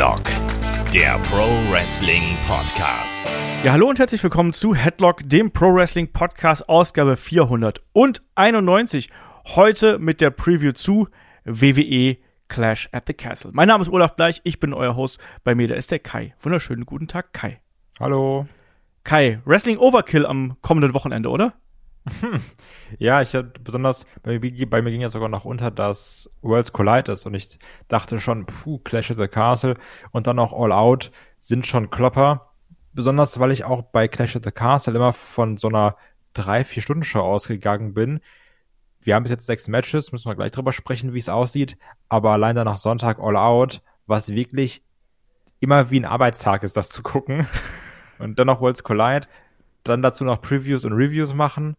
Headlock, der Pro Wrestling Podcast. Ja, hallo und herzlich willkommen zu Headlock, dem Pro Wrestling Podcast, Ausgabe 491. Heute mit der Preview zu WWE Clash at the Castle. Mein Name ist Olaf Bleich, ich bin euer Host. Bei mir, da ist der Kai. Wunderschönen guten Tag, Kai. Hallo. Kai, Wrestling Overkill am kommenden Wochenende, oder? Ja, ich hatte besonders, bei mir, bei mir ging ja sogar noch unter, dass Worlds Collide ist und ich dachte schon, puh, Clash of the Castle und dann auch All Out sind schon Klopper. Besonders, weil ich auch bei Clash of the Castle immer von so einer drei, vier Stunden Show ausgegangen bin. Wir haben bis jetzt sechs Matches, müssen wir gleich drüber sprechen, wie es aussieht. Aber allein dann nach Sonntag All Out, was wirklich immer wie ein Arbeitstag ist, das zu gucken. Und dann noch Worlds Collide, dann dazu noch Previews und Reviews machen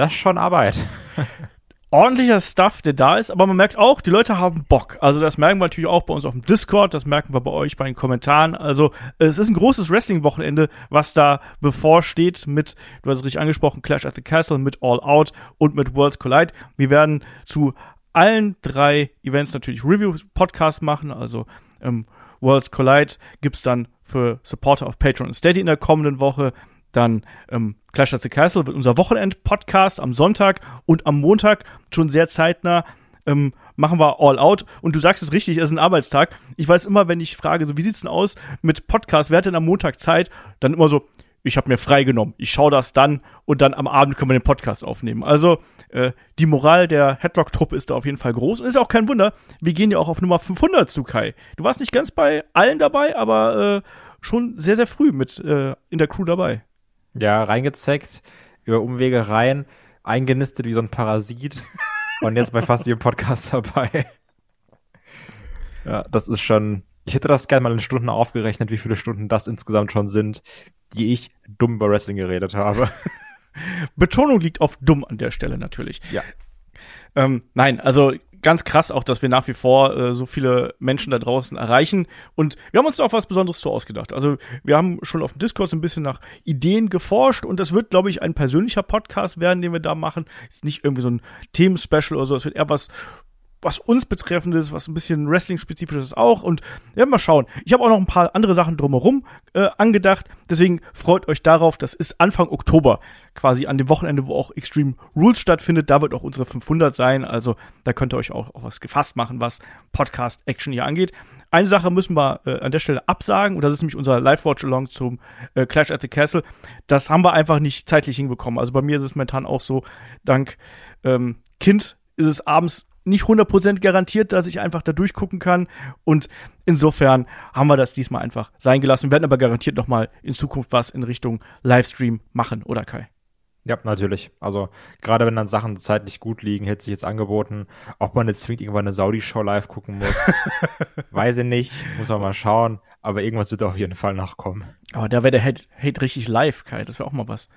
das ist schon Arbeit. Ordentlicher Stuff, der da ist, aber man merkt auch, die Leute haben Bock. Also das merken wir natürlich auch bei uns auf dem Discord, das merken wir bei euch bei den Kommentaren. Also es ist ein großes Wrestling-Wochenende, was da bevorsteht mit, du hast es richtig angesprochen, Clash at the Castle, mit All Out und mit Worlds Collide. Wir werden zu allen drei Events natürlich Review-Podcasts machen, also ähm, Worlds Collide gibt's dann für Supporter auf Patreon und Steady in der kommenden Woche. Dann ähm, Clash of the Castle wird unser Wochenend-Podcast am Sonntag und am Montag schon sehr zeitnah ähm, machen wir All Out. Und du sagst es richtig, es ist ein Arbeitstag. Ich weiß immer, wenn ich frage, so wie sieht's denn aus mit Podcast, wer hat denn am Montag Zeit? Dann immer so, ich habe mir freigenommen. Ich schaue das dann und dann am Abend können wir den Podcast aufnehmen. Also äh, die Moral der Headlock-Truppe ist da auf jeden Fall groß und ist auch kein Wunder. Wir gehen ja auch auf Nummer 500 zu Kai. Du warst nicht ganz bei allen dabei, aber äh, schon sehr sehr früh mit äh, in der Crew dabei. Ja, reingezeckt, über Umwege rein, eingenistet wie so ein Parasit und jetzt bei fast jedem Podcast dabei. Ja, das ist schon. Ich hätte das gerne mal in Stunden aufgerechnet, wie viele Stunden das insgesamt schon sind, die ich dumm über Wrestling geredet habe. Betonung liegt auf dumm an der Stelle natürlich. Ja. Ähm, nein, also ganz krass auch, dass wir nach wie vor äh, so viele Menschen da draußen erreichen. Und wir haben uns da auch was Besonderes zu ausgedacht. Also wir haben schon auf dem Discord so ein bisschen nach Ideen geforscht und das wird, glaube ich, ein persönlicher Podcast werden, den wir da machen. Ist nicht irgendwie so ein Themenspecial oder so. Es wird eher was was uns betreffendes, was ein bisschen Wrestling-spezifisches auch. Und ja, mal schauen. Ich habe auch noch ein paar andere Sachen drumherum äh, angedacht. Deswegen freut euch darauf. Das ist Anfang Oktober, quasi an dem Wochenende, wo auch Extreme Rules stattfindet. Da wird auch unsere 500 sein. Also da könnt ihr euch auch, auch was gefasst machen, was Podcast-Action hier angeht. Eine Sache müssen wir äh, an der Stelle absagen, und das ist nämlich unser Live-Watch-Along zum äh, Clash at the Castle. Das haben wir einfach nicht zeitlich hinbekommen. Also bei mir ist es momentan auch so, dank ähm, Kind ist es abends nicht 100% garantiert, dass ich einfach da durchgucken kann. Und insofern haben wir das diesmal einfach sein gelassen. Wir werden aber garantiert noch mal in Zukunft was in Richtung Livestream machen, oder Kai? Ja, natürlich. Also gerade wenn dann Sachen zeitlich gut liegen, hätte sich jetzt angeboten, ob man jetzt zwingend irgendwann eine Saudi-Show live gucken muss. Weiß ich nicht, muss man mal schauen. Aber irgendwas wird auf jeden Fall nachkommen. Aber da wäre der Hate, Hate richtig live, Kai. Das wäre auch mal was.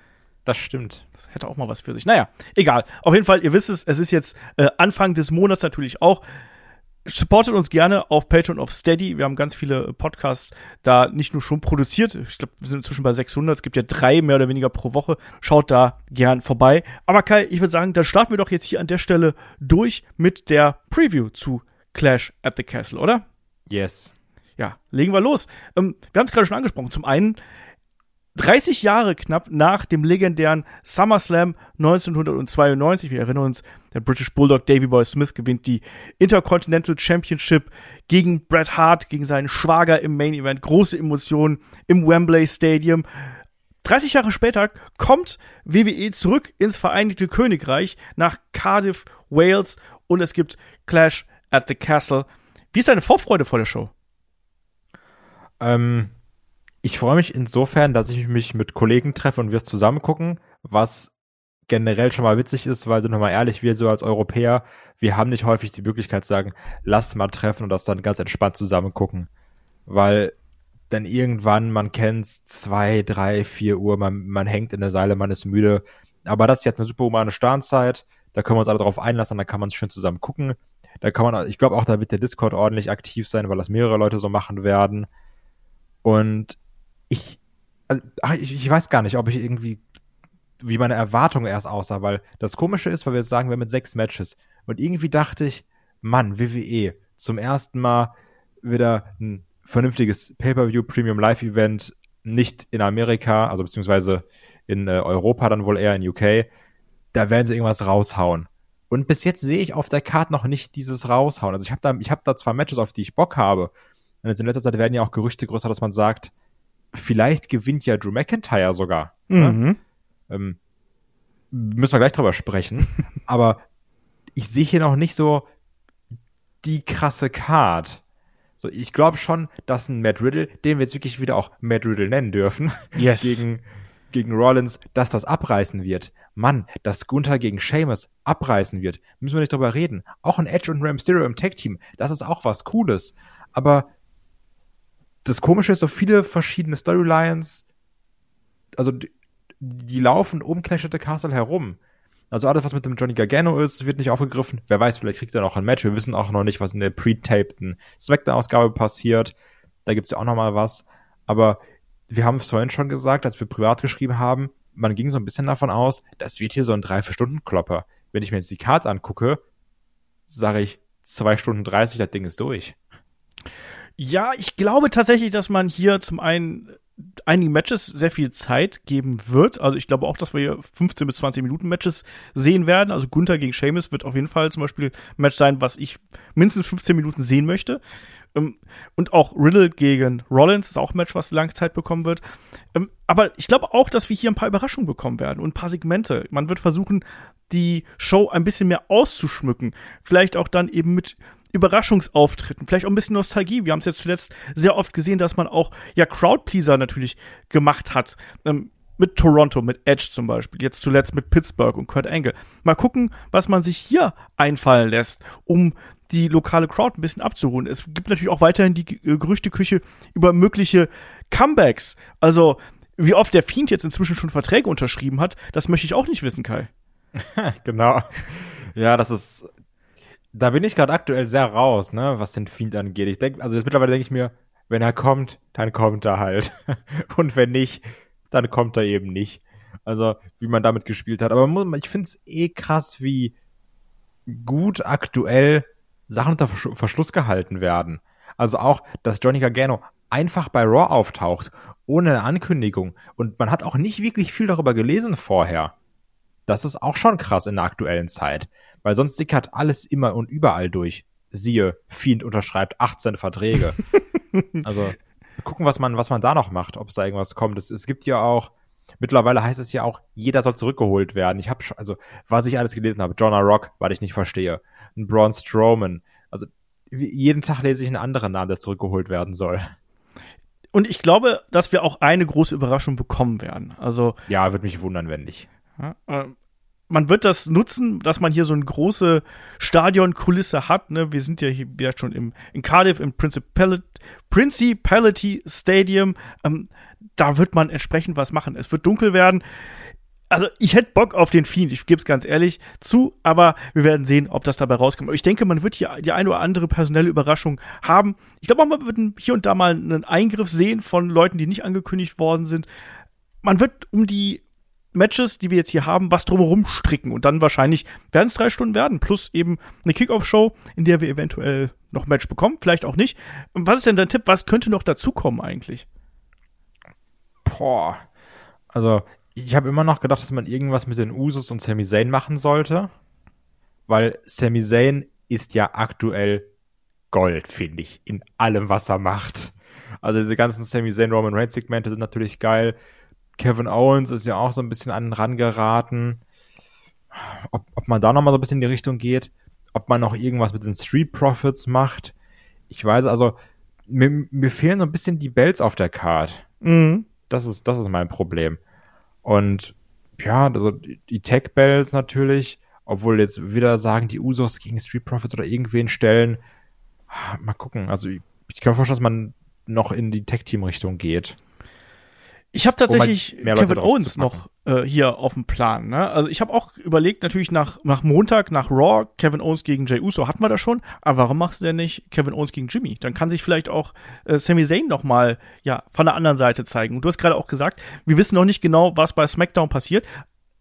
Das stimmt. Das hätte auch mal was für sich. Naja, egal. Auf jeden Fall, ihr wisst es, es ist jetzt äh, Anfang des Monats natürlich auch. Supportet uns gerne auf Patreon of Steady. Wir haben ganz viele Podcasts da nicht nur schon produziert. Ich glaube, wir sind inzwischen bei 600. Es gibt ja drei mehr oder weniger pro Woche. Schaut da gern vorbei. Aber Kai, ich würde sagen, dann starten wir doch jetzt hier an der Stelle durch mit der Preview zu Clash at the Castle, oder? Yes. Ja, legen wir los. Ähm, wir haben es gerade schon angesprochen. Zum einen 30 Jahre knapp nach dem legendären SummerSlam 1992, wir erinnern uns, der British Bulldog Davy Boy Smith gewinnt die Intercontinental Championship gegen Bret Hart, gegen seinen Schwager im Main Event. Große Emotionen im Wembley Stadium. 30 Jahre später kommt WWE zurück ins Vereinigte Königreich nach Cardiff, Wales und es gibt Clash at the Castle. Wie ist deine Vorfreude vor der Show? Ähm, ich freue mich insofern, dass ich mich mit Kollegen treffe und wir es zusammen gucken, was generell schon mal witzig ist, weil sind wir mal ehrlich, wir so als Europäer, wir haben nicht häufig die Möglichkeit zu sagen, lass mal treffen und das dann ganz entspannt zusammen gucken. Weil dann irgendwann, man kennt's, zwei, drei, vier Uhr, man, man hängt in der Seile, man ist müde. Aber das ist jetzt eine super humane Starnzeit, da können wir uns alle drauf einlassen, da kann man es schön zusammen gucken. Da kann man, ich glaube auch, da wird der Discord ordentlich aktiv sein, weil das mehrere Leute so machen werden. Und ich, also, ach, ich, ich weiß gar nicht, ob ich irgendwie, wie meine Erwartung erst aussah, weil das Komische ist, weil wir jetzt sagen, wir haben mit sechs Matches. Und irgendwie dachte ich, Mann, WWE, zum ersten Mal wieder ein vernünftiges Pay-per-view Premium Live Event nicht in Amerika, also beziehungsweise in äh, Europa dann wohl eher in UK. Da werden sie irgendwas raushauen. Und bis jetzt sehe ich auf der Karte noch nicht dieses raushauen. Also ich habe da, ich habe da zwar Matches, auf die ich Bock habe. Und jetzt in letzter Zeit werden ja auch Gerüchte größer, dass man sagt, vielleicht gewinnt ja Drew McIntyre sogar. Ne? Mhm. Ne? Ähm, müssen wir gleich drüber sprechen. Aber ich sehe hier noch nicht so die krasse Card. So, ich glaube schon, dass ein Matt Riddle, den wir jetzt wirklich wieder auch Matt Riddle nennen dürfen, Yes. gegen, gegen Rollins, dass das abreißen wird. Mann, dass Gunther gegen Sheamus abreißen wird, müssen wir nicht drüber reden. Auch ein Edge und Ram Stereo im Tag-Team, das ist auch was Cooles. Aber das Komische ist, so viele verschiedene Storylines, also die, die laufen um Clash Castle herum. Also alles, was mit dem Johnny Gargano ist, wird nicht aufgegriffen. Wer weiß, vielleicht kriegt er noch ein Match. Wir wissen auch noch nicht, was in der pre-tapten Smackdown-Ausgabe passiert. Da gibt's ja auch noch mal was. Aber wir haben es vorhin schon gesagt, als wir privat geschrieben haben, man ging so ein bisschen davon aus, das wird hier so ein drei, vier Stunden Klopper. Wenn ich mir jetzt die Karte angucke, sage ich zwei Stunden dreißig, das Ding ist durch. Ja, ich glaube tatsächlich, dass man hier zum einen einigen Matches sehr viel Zeit geben wird. Also ich glaube auch, dass wir hier 15 bis 20 Minuten Matches sehen werden. Also Gunther gegen Sheamus wird auf jeden Fall zum Beispiel ein Match sein, was ich mindestens 15 Minuten sehen möchte. Ähm, und auch Riddle gegen Rollins ist auch ein Match, was lange Zeit bekommen wird. Ähm, aber ich glaube auch, dass wir hier ein paar Überraschungen bekommen werden und ein paar Segmente. Man wird versuchen, die Show ein bisschen mehr auszuschmücken. Vielleicht auch dann eben mit Überraschungsauftritten, vielleicht auch ein bisschen Nostalgie. Wir haben es jetzt zuletzt sehr oft gesehen, dass man auch ja Crowdpleaser natürlich gemacht hat. Ähm, mit Toronto, mit Edge zum Beispiel, jetzt zuletzt mit Pittsburgh und Kurt Angle. Mal gucken, was man sich hier einfallen lässt, um die lokale Crowd ein bisschen abzuholen. Es gibt natürlich auch weiterhin die äh, Gerüchteküche über mögliche Comebacks. Also, wie oft der Fiend jetzt inzwischen schon Verträge unterschrieben hat, das möchte ich auch nicht wissen, Kai. genau. Ja, das ist. Da bin ich gerade aktuell sehr raus, ne, was den Fiend angeht. Ich denke, also jetzt mittlerweile denke ich mir, wenn er kommt, dann kommt er halt. Und wenn nicht, dann kommt er eben nicht. Also, wie man damit gespielt hat. Aber ich finde es eh krass, wie gut aktuell Sachen unter Verschluss gehalten werden. Also auch, dass Johnny Gargano einfach bei Raw auftaucht, ohne eine Ankündigung. Und man hat auch nicht wirklich viel darüber gelesen vorher. Das ist auch schon krass in der aktuellen Zeit. Weil sonst sickert alles immer und überall durch. Siehe, Fiend unterschreibt 18 Verträge. also, gucken, was man, was man da noch macht, ob es da irgendwas kommt. Es, es gibt ja auch, mittlerweile heißt es ja auch, jeder soll zurückgeholt werden. Ich habe schon, also, was ich alles gelesen habe, Jonah Rock, weil ich nicht verstehe, ein Braun Strowman. Also, jeden Tag lese ich einen anderen Namen, der zurückgeholt werden soll. Und ich glaube, dass wir auch eine große Überraschung bekommen werden. Also. Ja, würde mich wundern, wenn nicht. Ja, äh, man wird das nutzen, dass man hier so eine große Stadionkulisse hat. Ne? Wir sind ja hier ja schon im, in Cardiff im Principality, Principality Stadium. Ähm, da wird man entsprechend was machen. Es wird dunkel werden. Also ich hätte Bock auf den Fiend, ich gebe es ganz ehrlich zu, aber wir werden sehen, ob das dabei rauskommt. Aber ich denke, man wird hier die eine oder andere personelle Überraschung haben. Ich glaube, man wird hier und da mal einen Eingriff sehen von Leuten, die nicht angekündigt worden sind. Man wird um die Matches, die wir jetzt hier haben, was drumherum stricken. Und dann wahrscheinlich werden es drei Stunden werden, plus eben eine Kickoff-Show, in der wir eventuell noch ein Match bekommen, vielleicht auch nicht. Was ist denn dein Tipp? Was könnte noch dazukommen eigentlich? Boah. Also, ich habe immer noch gedacht, dass man irgendwas mit den Usos und Sami Zayn machen sollte. Weil Sami Zayn ist ja aktuell Gold, finde ich, in allem, was er macht. Also diese ganzen Sami Zayn Roman Reigns Segmente sind natürlich geil. Kevin Owens ist ja auch so ein bisschen an den Rand geraten. Ob, ob man da nochmal so ein bisschen in die Richtung geht, ob man noch irgendwas mit den Street Profits macht. Ich weiß, also, mir, mir fehlen so ein bisschen die Bells auf der Card. Mhm. Das ist, das ist mein Problem. Und ja, also die Tech Bells natürlich, obwohl jetzt wieder sagen, die Usos gegen Street Profits oder irgendwen stellen. Mal gucken. Also ich, ich kann mir vorstellen, dass man noch in die Tech-Team-Richtung geht. Ich habe tatsächlich Kevin Owens noch äh, hier auf dem Plan. Ne? Also ich habe auch überlegt, natürlich nach, nach Montag, nach Raw, Kevin Owens gegen Jay Uso hatten wir das schon. Aber warum machst du denn nicht Kevin Owens gegen Jimmy? Dann kann sich vielleicht auch äh, Sami Zayn noch mal ja von der anderen Seite zeigen. Und du hast gerade auch gesagt, wir wissen noch nicht genau, was bei SmackDown passiert.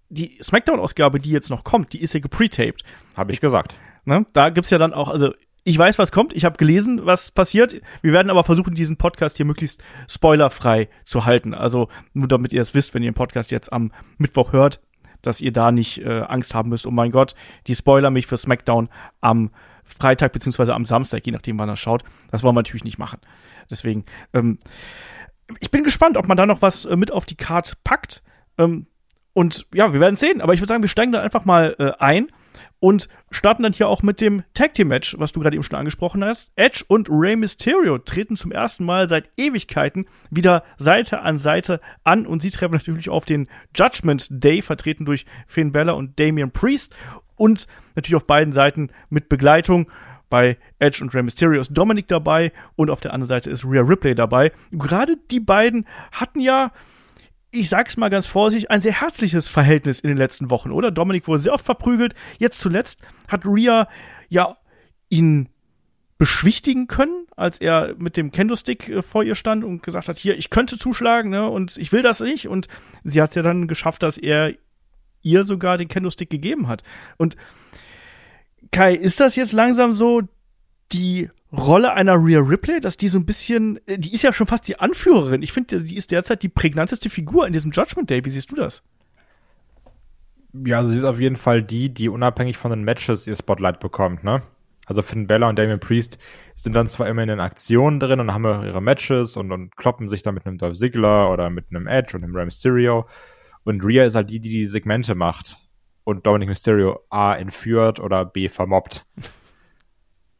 Die SmackDown-Ausgabe, die jetzt noch kommt, die ist ja gepretaped. Habe ich gesagt. Ne? Da gibt's ja dann auch, also ich weiß, was kommt. Ich habe gelesen, was passiert. Wir werden aber versuchen, diesen Podcast hier möglichst spoilerfrei zu halten. Also nur damit ihr es wisst, wenn ihr den Podcast jetzt am Mittwoch hört, dass ihr da nicht äh, Angst haben müsst. Oh mein Gott, die spoiler mich für SmackDown am Freitag beziehungsweise am Samstag, je nachdem, wann er schaut. Das wollen wir natürlich nicht machen. Deswegen, ähm, ich bin gespannt, ob man da noch was äh, mit auf die Card packt. Ähm, und ja, wir werden sehen. Aber ich würde sagen, wir steigen da einfach mal äh, ein und starten dann hier auch mit dem Tag Team Match, was du gerade eben schon angesprochen hast. Edge und Rey Mysterio treten zum ersten Mal seit Ewigkeiten wieder Seite an Seite an und sie treffen natürlich auf den Judgment Day, vertreten durch Finn Bella und Damian Priest und natürlich auf beiden Seiten mit Begleitung. Bei Edge und Rey Mysterio ist Dominic dabei und auf der anderen Seite ist Rhea Ripley dabei. Gerade die beiden hatten ja ich sag's mal ganz vorsichtig, ein sehr herzliches Verhältnis in den letzten Wochen, oder? Dominik wurde sehr oft verprügelt. Jetzt zuletzt hat Rhea ja ihn beschwichtigen können, als er mit dem Kendo-Stick äh, vor ihr stand und gesagt hat, hier, ich könnte zuschlagen, ne, und ich will das nicht. Und sie hat es ja dann geschafft, dass er ihr sogar den Kendo-Stick gegeben hat. Und Kai, ist das jetzt langsam so die Rolle einer Rhea Ripley, dass die so ein bisschen, äh, die ist ja schon fast die Anführerin. Ich finde, die ist derzeit die prägnanteste Figur in diesem Judgment Day. Wie siehst du das? Ja, sie ist auf jeden Fall die, die unabhängig von den Matches ihr Spotlight bekommt, ne? Also Finn Bella und Damien Priest sind dann zwar immer in den Aktionen drin und haben ihre Matches und, und kloppen sich dann mit einem Dolph Ziggler oder mit einem Edge und einem Rey Mysterio. Und Rhea ist halt die, die die Segmente macht und Dominic Mysterio A entführt oder B vermobbt.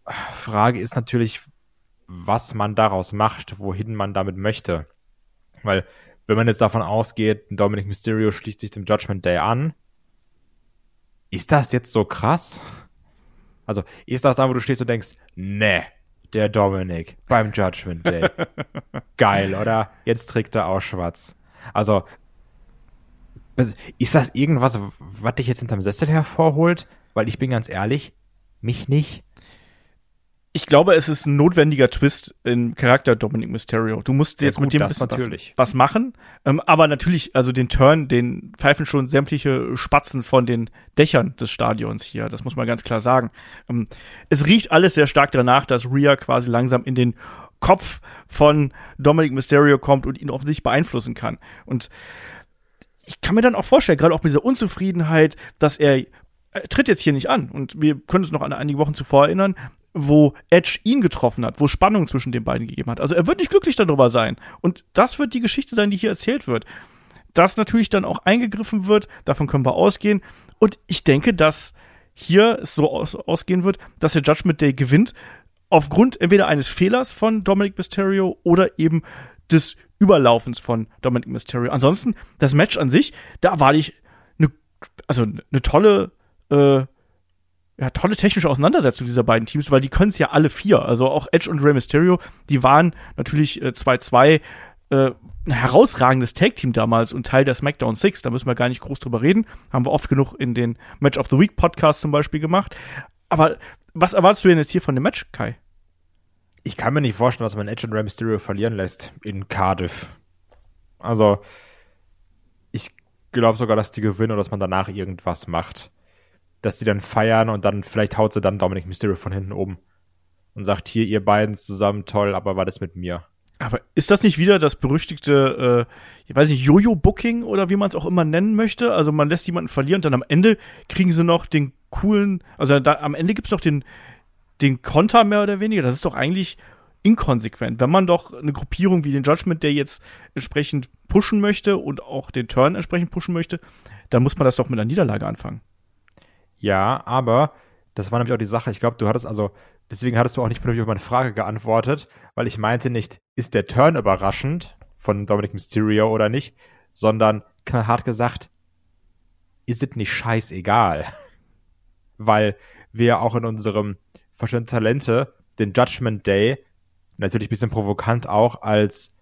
Frage ist natürlich, was man daraus macht, wohin man damit möchte. Weil, wenn man jetzt davon ausgeht, Dominic Mysterio schließt sich dem Judgment Day an, ist das jetzt so krass? Also, ist das da, wo du stehst und denkst, ne, der Dominic beim Judgment Day. Geil, oder? Jetzt trägt er auch schwarz. Also, ist das irgendwas, was dich jetzt hinterm Sessel hervorholt? Weil ich bin ganz ehrlich, mich nicht ich glaube, es ist ein notwendiger Twist im Charakter Dominic Mysterio. Du musst jetzt ja, gut, mit dem bisschen was, was, machen. Ähm, aber natürlich, also den Turn, den pfeifen schon sämtliche Spatzen von den Dächern des Stadions hier. Das muss man ganz klar sagen. Ähm, es riecht alles sehr stark danach, dass Rhea quasi langsam in den Kopf von Dominic Mysterio kommt und ihn offensichtlich beeinflussen kann. Und ich kann mir dann auch vorstellen, gerade auch mit dieser Unzufriedenheit, dass er er tritt jetzt hier nicht an. Und wir können uns noch an einige Wochen zuvor erinnern, wo Edge ihn getroffen hat, wo Spannung zwischen den beiden gegeben hat. Also er wird nicht glücklich darüber sein. Und das wird die Geschichte sein, die hier erzählt wird. Dass natürlich dann auch eingegriffen wird, davon können wir ausgehen. Und ich denke, dass hier es so aus ausgehen wird, dass der Judgment Day gewinnt, aufgrund entweder eines Fehlers von Dominic Mysterio oder eben des Überlaufens von Dominic Mysterio. Ansonsten, das Match an sich, da war ich eine, also eine tolle äh, ja, tolle technische Auseinandersetzung dieser beiden Teams, weil die können es ja alle vier. Also auch Edge und Rey Mysterio, die waren natürlich 2-2 äh, äh, ein herausragendes Tag-Team damals und Teil der SmackDown 6. Da müssen wir gar nicht groß drüber reden. Haben wir oft genug in den Match of the Week Podcast zum Beispiel gemacht. Aber was erwartest du denn jetzt hier von dem Match, Kai? Ich kann mir nicht vorstellen, dass man Edge und Rey Mysterio verlieren lässt in Cardiff. Also, ich glaube sogar, dass die gewinnen oder dass man danach irgendwas macht dass sie dann feiern und dann vielleicht haut sie dann Dominic Mysterio von hinten oben und sagt, hier, ihr beiden zusammen, toll, aber war das mit mir. Aber ist das nicht wieder das berüchtigte, äh, ich weiß nicht, Jojo-Booking oder wie man es auch immer nennen möchte? Also man lässt jemanden verlieren und dann am Ende kriegen sie noch den coolen, also da, am Ende gibt es noch den, den Konter mehr oder weniger. Das ist doch eigentlich inkonsequent. Wenn man doch eine Gruppierung wie den Judgment Day jetzt entsprechend pushen möchte und auch den Turn entsprechend pushen möchte, dann muss man das doch mit einer Niederlage anfangen. Ja, aber das war nämlich auch die Sache. Ich glaube, du hattest also, deswegen hattest du auch nicht vernünftig auf meine Frage geantwortet, weil ich meinte nicht, ist der Turn überraschend von Dominic Mysterio oder nicht, sondern knallhart gesagt, ist es nicht scheißegal. weil wir auch in unserem Verständnis Talente den Judgment Day natürlich ein bisschen provokant auch als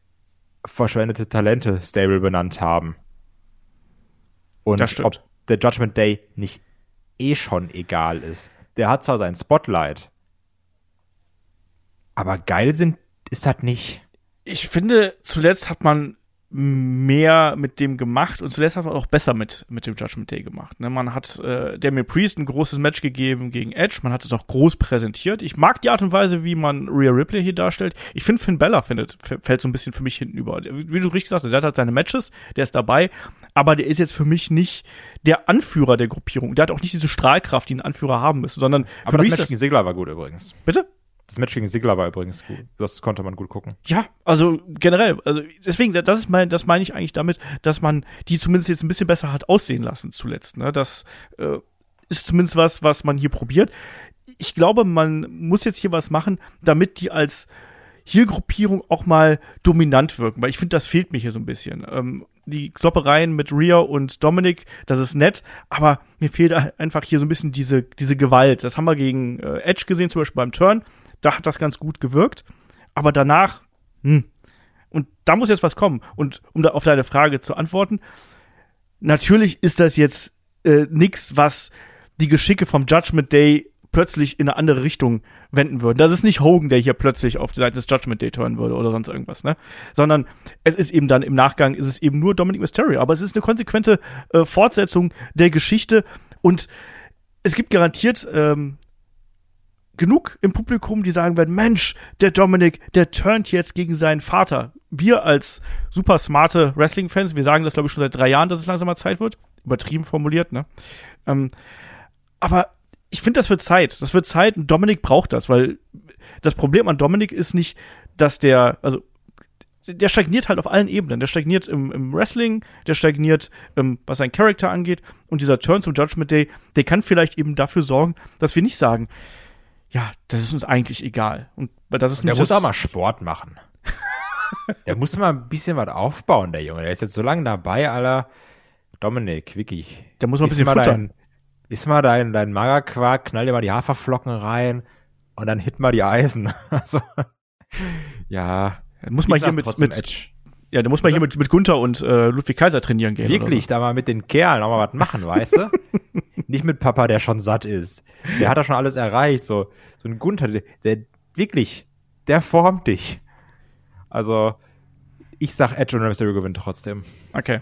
verschwendete Talente Stable benannt haben. Und ob der Judgment Day nicht eh schon egal ist. Der hat zwar sein Spotlight, aber geil sind ist das nicht. Ich finde, zuletzt hat man mehr mit dem gemacht und zuletzt hat man auch besser mit, mit dem Judgment Day gemacht. Ne? Man hat äh, Damien Priest ein großes Match gegeben gegen Edge, man hat es auch groß präsentiert. Ich mag die Art und Weise, wie man Rhea Ripley hier darstellt. Ich finde, Finn Bella findet, fällt so ein bisschen für mich hinten über. Wie du richtig sagst, der hat halt seine Matches, der ist dabei, aber der ist jetzt für mich nicht der Anführer der Gruppierung. Der hat auch nicht diese Strahlkraft, die ein Anführer haben müsste, sondern aber das Match gegen Segler war gut übrigens. Bitte? Das Match gegen Sigler war übrigens gut. Das konnte man gut gucken. Ja, also generell, also deswegen, das ist mein, das meine ich eigentlich damit, dass man die zumindest jetzt ein bisschen besser hat aussehen lassen zuletzt. Ne? Das äh, ist zumindest was, was man hier probiert. Ich glaube, man muss jetzt hier was machen, damit die als Hier-Gruppierung auch mal dominant wirken, weil ich finde, das fehlt mir hier so ein bisschen. Ähm, die Kloppereien mit Rhea und Dominic, das ist nett, aber mir fehlt einfach hier so ein bisschen diese, diese Gewalt. Das haben wir gegen äh, Edge gesehen, zum Beispiel beim Turn da hat das ganz gut gewirkt. Aber danach, hm. Und da muss jetzt was kommen. Und um da auf deine Frage zu antworten, natürlich ist das jetzt äh, nichts, was die Geschicke vom Judgment Day plötzlich in eine andere Richtung wenden würden. Das ist nicht Hogan, der hier plötzlich auf die Seite des Judgment Day turnen würde oder sonst irgendwas, ne? Sondern es ist eben dann im Nachgang ist es eben nur Dominic Mysterio. Aber es ist eine konsequente äh, Fortsetzung der Geschichte und es gibt garantiert ähm, genug im Publikum, die sagen werden, Mensch, der Dominik, der turnt jetzt gegen seinen Vater. Wir als super smarte Wrestling-Fans, wir sagen das, glaube ich, schon seit drei Jahren, dass es langsam mal Zeit wird. Übertrieben formuliert, ne? Ähm, aber ich finde, das wird Zeit. Das wird Zeit und Dominik braucht das, weil das Problem an Dominik ist nicht, dass der, also der stagniert halt auf allen Ebenen. Der stagniert im, im Wrestling, der stagniert, ähm, was sein Charakter angeht. Und dieser Turn zum Judgment Day, der kann vielleicht eben dafür sorgen, dass wir nicht sagen, ja, das ist uns eigentlich egal. Und das ist der muss auch mal Sport machen. der muss mal ein bisschen was aufbauen, der Junge. Der ist jetzt so lange dabei, aller Dominik, wirklich. Der muss mal ein bisschen mal futtern. Dein, iss mal dein, dein Magerquark, knall dir mal die Haferflocken rein und dann hit mal die Eisen. also, ja. Muss man hier mit, mit Edge. Ja, da muss man hier mit, mit Gunther und äh, Ludwig Kaiser trainieren gehen. Wirklich, so. da mal mit den Kerlen auch mal was machen, weißt du? Nicht mit Papa, der schon satt ist. Der hat da schon alles erreicht. So, so ein Gunther, der, wirklich, der formt dich. Also, ich sag Edge und Mysterio gewinnt trotzdem. Okay.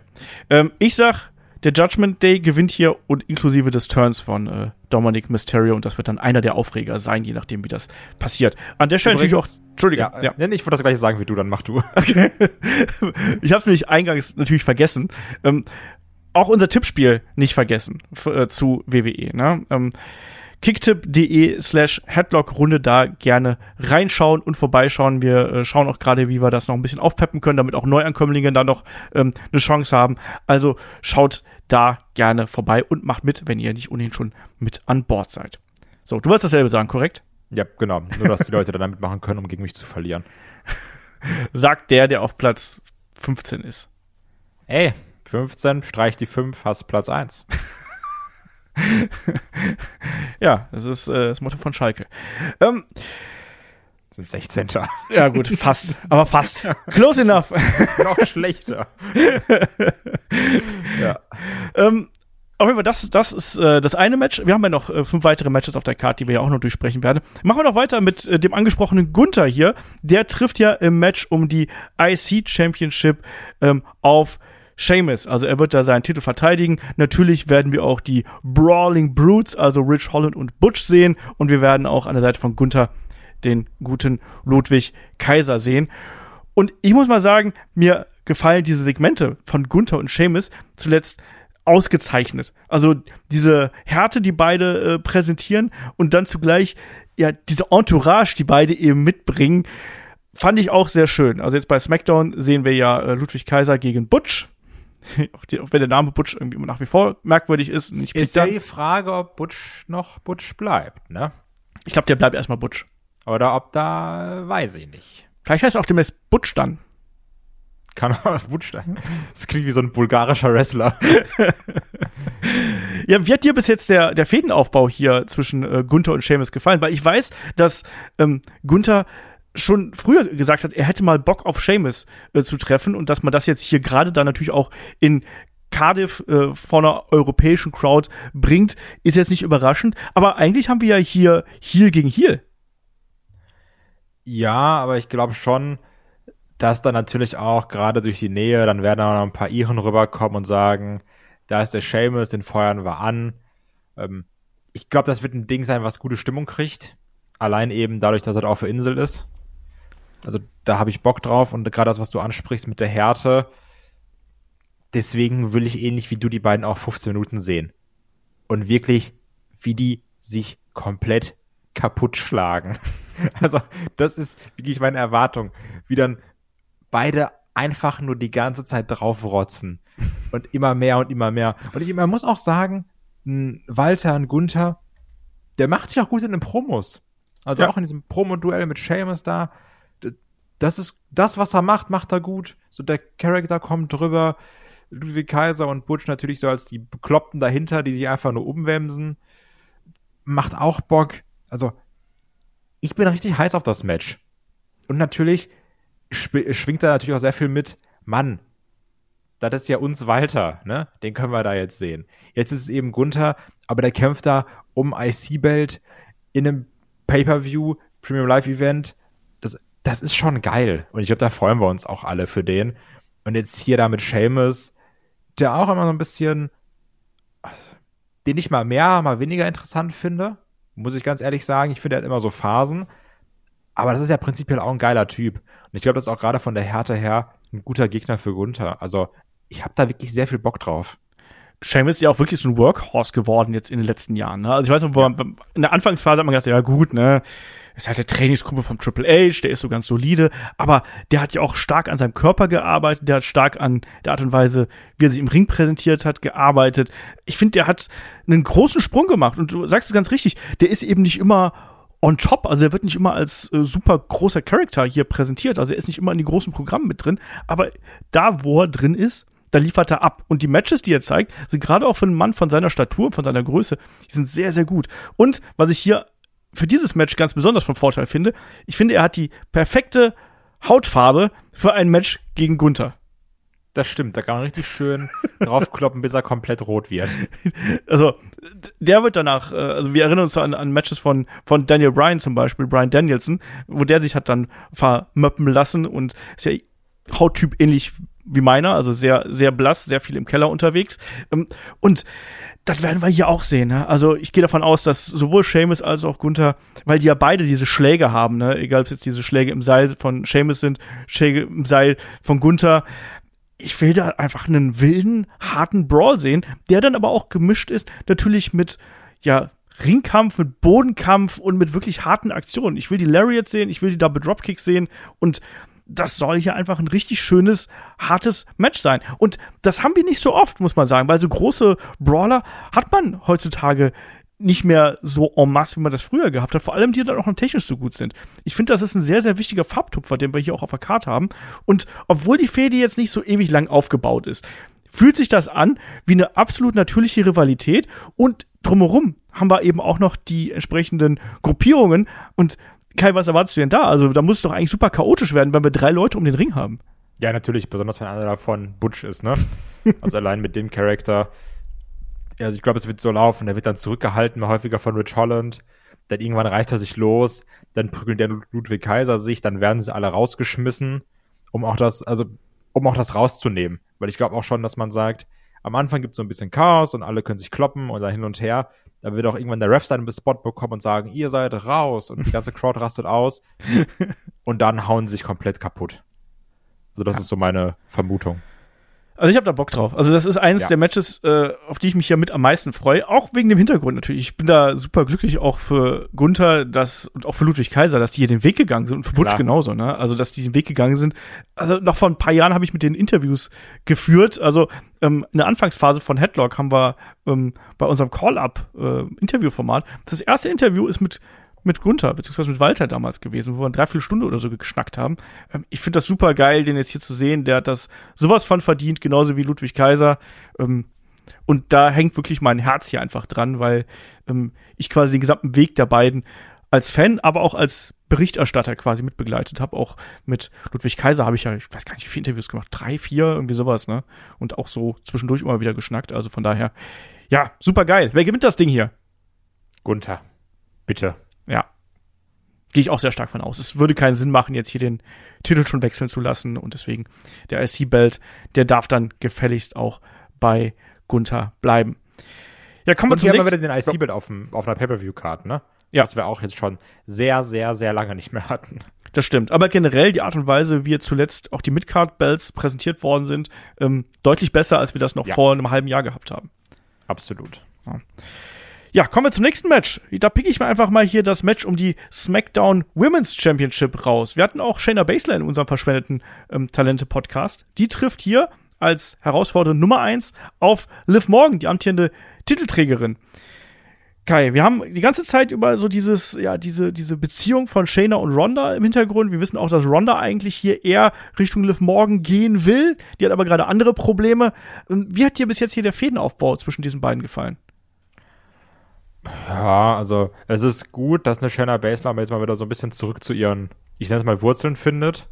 Ähm, ich sag, der Judgment Day gewinnt hier und inklusive des Turns von äh, Dominic Mysterio und das wird dann einer der Aufreger sein, je nachdem, wie das passiert. An der Stelle Übrigens, natürlich auch. Entschuldige. Ja, ja. ich wollte das gleiche sagen wie du, dann mach du. Okay. ich habe nämlich eingangs natürlich vergessen. Ähm, auch unser Tippspiel nicht vergessen äh, zu WWE. Ne? Ähm, kicktip.de slash Headlock-Runde da gerne reinschauen und vorbeischauen. Wir äh, schauen auch gerade, wie wir das noch ein bisschen aufpeppen können, damit auch Neuankömmlinge da noch ähm, eine Chance haben. Also schaut da gerne vorbei und macht mit, wenn ihr nicht ohnehin schon mit an Bord seid. So, du wolltest dasselbe sagen, korrekt? Ja, genau. Nur, dass die Leute dann mitmachen können, um gegen mich zu verlieren. Sagt der, der auf Platz 15 ist. Ey, 15, streich die 5, hast Platz 1. ja, das ist äh, das Motto von Schalke. Ähm, sind 16. Ja, gut, fast. Aber fast. Close enough. Noch schlechter. ja. Ähm, auf jeden Fall, das, das ist äh, das eine Match. Wir haben ja noch äh, fünf weitere Matches auf der Karte, die wir ja auch noch durchsprechen werden. Machen wir noch weiter mit äh, dem angesprochenen Gunther hier. Der trifft ja im Match um die IC Championship ähm, auf Seamus. Also er wird da seinen Titel verteidigen. Natürlich werden wir auch die Brawling Brutes, also Rich Holland und Butch sehen. Und wir werden auch an der Seite von Gunther den guten Ludwig Kaiser sehen. Und ich muss mal sagen, mir gefallen diese Segmente von Gunther und Seamus zuletzt ausgezeichnet. Also diese Härte, die beide äh, präsentieren und dann zugleich ja diese Entourage, die beide eben mitbringen, fand ich auch sehr schön. Also jetzt bei SmackDown sehen wir ja äh, Ludwig Kaiser gegen Butch, auch wenn der Name Butch irgendwie nach wie vor merkwürdig ist. Nicht ist ja die Frage, ob Butch noch Butch bleibt, ne? Ich glaube, der bleibt erstmal Butch. Oder ob da, weiß ich nicht. Vielleicht heißt er auch demnächst Butch dann. Kann auch Butch dann. Das klingt wie so ein bulgarischer Wrestler. ja, wie hat dir bis jetzt der, der Fädenaufbau hier zwischen äh, Gunther und Seamus gefallen? Weil ich weiß, dass ähm, Gunther schon früher gesagt hat, er hätte mal Bock auf Seamus äh, zu treffen und dass man das jetzt hier gerade dann natürlich auch in Cardiff äh, vor einer europäischen Crowd bringt, ist jetzt nicht überraschend. Aber eigentlich haben wir ja hier Heel gegen Heel. Ja, aber ich glaube schon, dass dann natürlich auch gerade durch die Nähe, dann werden auch noch ein paar Iren rüberkommen und sagen, da ist der Seamus, den feuern wir an. Ähm, ich glaube, das wird ein Ding sein, was gute Stimmung kriegt. Allein eben dadurch, dass er auf der Insel ist. Also da habe ich Bock drauf und gerade das, was du ansprichst mit der Härte. Deswegen will ich ähnlich wie du die beiden auch 15 Minuten sehen. Und wirklich, wie die sich komplett kaputt schlagen. Also, das ist wirklich meine Erwartung. Wie dann beide einfach nur die ganze Zeit draufrotzen. Und immer mehr und immer mehr. Und ich man muss auch sagen, ein Walter, ein Gunther, der macht sich auch gut in den Promos. Also ja. auch in diesem Promo-Duell mit Seamus da. Das ist das, was er macht, macht er gut. So der Charakter kommt drüber. Ludwig Kaiser und Butch natürlich so als die Bekloppten dahinter, die sich einfach nur umwämsen. Macht auch Bock. Also, ich bin richtig heiß auf das Match. Und natürlich schwingt da natürlich auch sehr viel mit, Mann, das ist ja uns Walter, ne? Den können wir da jetzt sehen. Jetzt ist es eben Gunther, aber der kämpft da um IC-Belt in einem Pay-Per-View, Premium Live-Event. Das, ist schon geil. Und ich glaube, da freuen wir uns auch alle für den. Und jetzt hier da mit Seamus, der auch immer so ein bisschen, den ich mal mehr, mal weniger interessant finde. Muss ich ganz ehrlich sagen. Ich finde, er hat immer so Phasen. Aber das ist ja prinzipiell auch ein geiler Typ. Und ich glaube, das ist auch gerade von der Härte her ein guter Gegner für Gunther. Also ich habe da wirklich sehr viel Bock drauf. Seamus ist ja auch wirklich so ein Workhorse geworden jetzt in den letzten Jahren. Ne? Also ich weiß noch, ja. man, in der Anfangsphase hat man gedacht, ja gut, ne, ist halt der Trainingsgruppe vom Triple H, der ist so ganz solide, aber der hat ja auch stark an seinem Körper gearbeitet, der hat stark an der Art und Weise, wie er sich im Ring präsentiert hat, gearbeitet. Ich finde, der hat einen großen Sprung gemacht und du sagst es ganz richtig, der ist eben nicht immer on top, also er wird nicht immer als äh, super großer Charakter hier präsentiert, also er ist nicht immer in die großen Programme mit drin, aber da, wo er drin ist, da liefert er ab. Und die Matches, die er zeigt, sind gerade auch für einen Mann von seiner Statur, von seiner Größe, die sind sehr, sehr gut. Und was ich hier für dieses Match ganz besonders von Vorteil finde, ich finde, er hat die perfekte Hautfarbe für ein Match gegen Gunther. Das stimmt, da kann man richtig schön draufkloppen, bis er komplett rot wird. Also, der wird danach, äh, also wir erinnern uns an, an Matches von, von Daniel Bryan zum Beispiel, Bryan Danielson, wo der sich hat dann vermöppen lassen und ist ja Hauttyp ähnlich wie meiner, also sehr, sehr blass, sehr viel im Keller unterwegs. Ähm, und das werden wir hier auch sehen. Ne? Also ich gehe davon aus, dass sowohl Seamus als auch Gunther, weil die ja beide diese Schläge haben, ne? egal ob es jetzt diese Schläge im Seil von Seamus sind, Schläge im Seil von Gunther, ich will da einfach einen wilden, harten Brawl sehen, der dann aber auch gemischt ist, natürlich mit, ja, Ringkampf, mit Bodenkampf und mit wirklich harten Aktionen. Ich will die Lariats sehen, ich will die Double Dropkicks sehen und das soll hier einfach ein richtig schönes, hartes Match sein. Und das haben wir nicht so oft, muss man sagen, weil so große Brawler hat man heutzutage nicht mehr so en masse, wie man das früher gehabt hat. Vor allem, die dann auch noch technisch so gut sind. Ich finde, das ist ein sehr, sehr wichtiger Farbtupfer, den wir hier auch auf der Karte haben. Und obwohl die Fehde jetzt nicht so ewig lang aufgebaut ist, fühlt sich das an wie eine absolut natürliche Rivalität und drumherum haben wir eben auch noch die entsprechenden Gruppierungen und Kai, was erwartest du denn da? Also da muss es doch eigentlich super chaotisch werden, wenn wir drei Leute um den Ring haben. Ja, natürlich, besonders wenn einer davon Butch ist, ne? also allein mit dem Charakter. Also ich glaube, es wird so laufen. Der wird dann zurückgehalten, häufiger von Rich Holland. Dann irgendwann reißt er sich los. Dann prügelt der Ludwig Kaiser sich. Dann werden sie alle rausgeschmissen, um auch das, also um auch das rauszunehmen. Weil ich glaube auch schon, dass man sagt, am Anfang gibt es so ein bisschen Chaos und alle können sich kloppen und dann hin und her. Da wird auch irgendwann der Ref seinen Spot bekommen und sagen, ihr seid raus und die ganze Crowd rastet aus und dann hauen sie sich komplett kaputt. Also das ja. ist so meine Vermutung. Also ich habe da Bock drauf. Also das ist eines ja. der Matches, äh, auf die ich mich ja mit am meisten freue. Auch wegen dem Hintergrund natürlich. Ich bin da super glücklich auch für Gunther dass, und auch für Ludwig Kaiser, dass die hier den Weg gegangen sind und für Butch genauso. Ne? Also dass die den Weg gegangen sind. Also noch vor ein paar Jahren habe ich mit den Interviews geführt. Also ähm, in der Anfangsphase von Headlock haben wir ähm, bei unserem Call-Up-Interviewformat. Äh, das erste Interview ist mit mit Gunther, beziehungsweise mit Walter damals gewesen, wo wir eine Dreiviertelstunde oder so geschnackt haben. Ähm, ich finde das super geil, den jetzt hier zu sehen. Der hat das sowas von verdient, genauso wie Ludwig Kaiser. Ähm, und da hängt wirklich mein Herz hier einfach dran, weil ähm, ich quasi den gesamten Weg der beiden als Fan, aber auch als Berichterstatter quasi mitbegleitet habe. Auch mit Ludwig Kaiser habe ich ja, ich weiß gar nicht, wie viele Interviews gemacht, drei, vier, irgendwie sowas, ne? Und auch so zwischendurch immer wieder geschnackt. Also von daher, ja, super geil. Wer gewinnt das Ding hier? Gunther. Bitte. Ja. gehe ich auch sehr stark von aus. Es würde keinen Sinn machen, jetzt hier den Titel schon wechseln zu lassen und deswegen der IC-Belt, der darf dann gefälligst auch bei Gunther bleiben. Ja, kommen wir zum nächsten. wieder den IC-Belt auf, auf einer Pay-Per-View-Card, ne? Ja. Was wir auch jetzt schon sehr, sehr, sehr lange nicht mehr hatten. Das stimmt. Aber generell die Art und Weise, wie zuletzt auch die Midcard-Bells präsentiert worden sind, ähm, deutlich besser, als wir das noch ja. vor einem halben Jahr gehabt haben. Absolut. Ja. Ja, kommen wir zum nächsten Match. Da pick ich mir einfach mal hier das Match um die SmackDown Women's Championship raus. Wir hatten auch Shayna Baszler in unserem verschwendeten ähm, Talente-Podcast. Die trifft hier als Herausforderin Nummer eins auf Liv Morgan, die amtierende Titelträgerin. Kai, wir haben die ganze Zeit über so dieses, ja, diese, diese Beziehung von Shayna und Ronda im Hintergrund. Wir wissen auch, dass Ronda eigentlich hier eher Richtung Liv Morgan gehen will. Die hat aber gerade andere Probleme. Wie hat dir bis jetzt hier der Fädenaufbau zwischen diesen beiden gefallen? Ja, also es ist gut, dass eine Shanna Baszler jetzt mal wieder so ein bisschen zurück zu ihren, ich nenne es mal Wurzeln findet.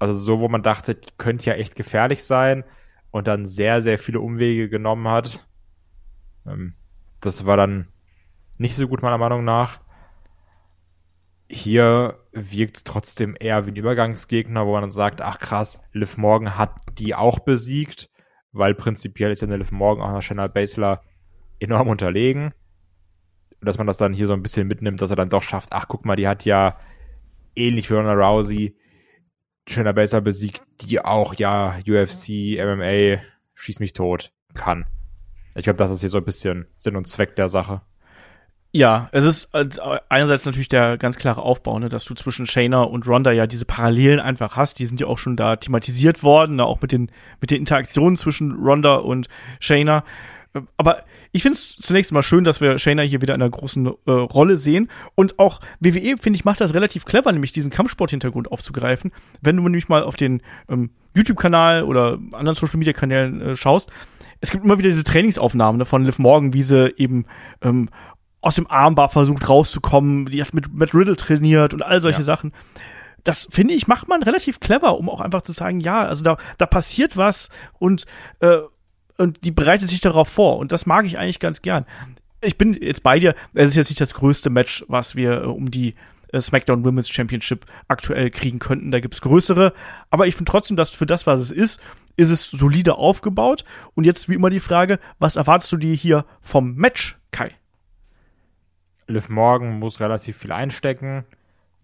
Also so, wo man dachte, die könnte ja echt gefährlich sein und dann sehr, sehr viele Umwege genommen hat. Ähm, das war dann nicht so gut meiner Meinung nach. Hier wirkt es trotzdem eher wie ein Übergangsgegner, wo man dann sagt, ach krass, Liv Morgan hat die auch besiegt, weil prinzipiell ist ja eine Liv Morgan auch einer Shanna Baszler enorm unterlegen dass man das dann hier so ein bisschen mitnimmt, dass er dann doch schafft, ach guck mal, die hat ja ähnlich wie Ronda Rousey Shayna Baszler besiegt, die auch ja UFC, MMA, schieß mich tot kann. Ich glaube, das ist hier so ein bisschen Sinn und Zweck der Sache. Ja, es ist einerseits natürlich der ganz klare Aufbau, ne, dass du zwischen Shayna und Ronda ja diese Parallelen einfach hast. Die sind ja auch schon da thematisiert worden, ne, auch mit den, mit den Interaktionen zwischen Ronda und Shayna. Aber ich finde es zunächst mal schön, dass wir Shayna hier wieder in einer großen äh, Rolle sehen. Und auch WWE, finde ich, macht das relativ clever, nämlich diesen Kampfsport-Hintergrund aufzugreifen. Wenn du nämlich mal auf den ähm, YouTube-Kanal oder anderen Social-Media-Kanälen äh, schaust, es gibt immer wieder diese Trainingsaufnahmen ne, von Liv Morgan, wie sie eben ähm, aus dem Armbar versucht rauszukommen. Die hat mit Matt Riddle trainiert und all solche ja. Sachen das finde ich, macht man relativ clever, um auch einfach zu sagen, ja, also da, da passiert was und äh, und die bereitet sich darauf vor. Und das mag ich eigentlich ganz gern. Ich bin jetzt bei dir. Es ist jetzt nicht das größte Match, was wir äh, um die äh, SmackDown Women's Championship aktuell kriegen könnten. Da gibt's größere. Aber ich finde trotzdem, dass für das, was es ist, ist es solide aufgebaut. Und jetzt wie immer die Frage, was erwartest du dir hier vom Match, Kai? Liv Morgan muss relativ viel einstecken,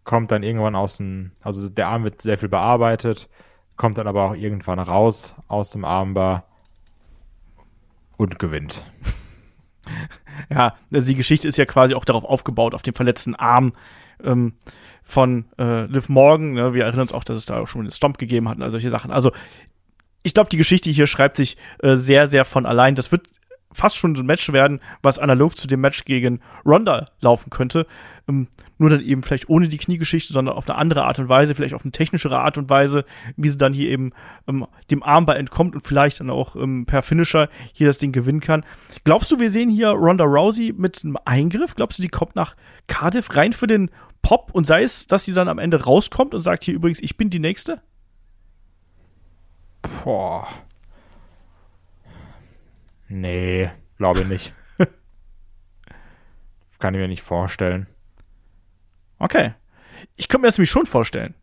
kommt dann irgendwann aus dem, also der Arm wird sehr viel bearbeitet, kommt dann aber auch irgendwann raus aus dem Armbar und gewinnt. ja, also die Geschichte ist ja quasi auch darauf aufgebaut, auf dem verletzten Arm ähm, von äh, Liv Morgan. Ne? Wir erinnern uns auch, dass es da auch schon einen Stomp gegeben hat und all solche Sachen. Also ich glaube, die Geschichte hier schreibt sich äh, sehr, sehr von allein. Das wird fast schon ein Match werden, was analog zu dem Match gegen Ronda laufen könnte. Ähm, nur dann eben vielleicht ohne die Kniegeschichte, sondern auf eine andere Art und Weise, vielleicht auf eine technischere Art und Weise, wie sie dann hier eben ähm, dem Armbar entkommt und vielleicht dann auch ähm, per Finisher hier das Ding gewinnen kann. Glaubst du, wir sehen hier Ronda Rousey mit einem Eingriff? Glaubst du, die kommt nach Cardiff rein für den Pop und sei es, dass sie dann am Ende rauskommt und sagt hier übrigens, ich bin die Nächste? Boah. Nee, glaube nicht. Kann ich mir nicht vorstellen. Okay. Ich könnte mir das nämlich schon vorstellen.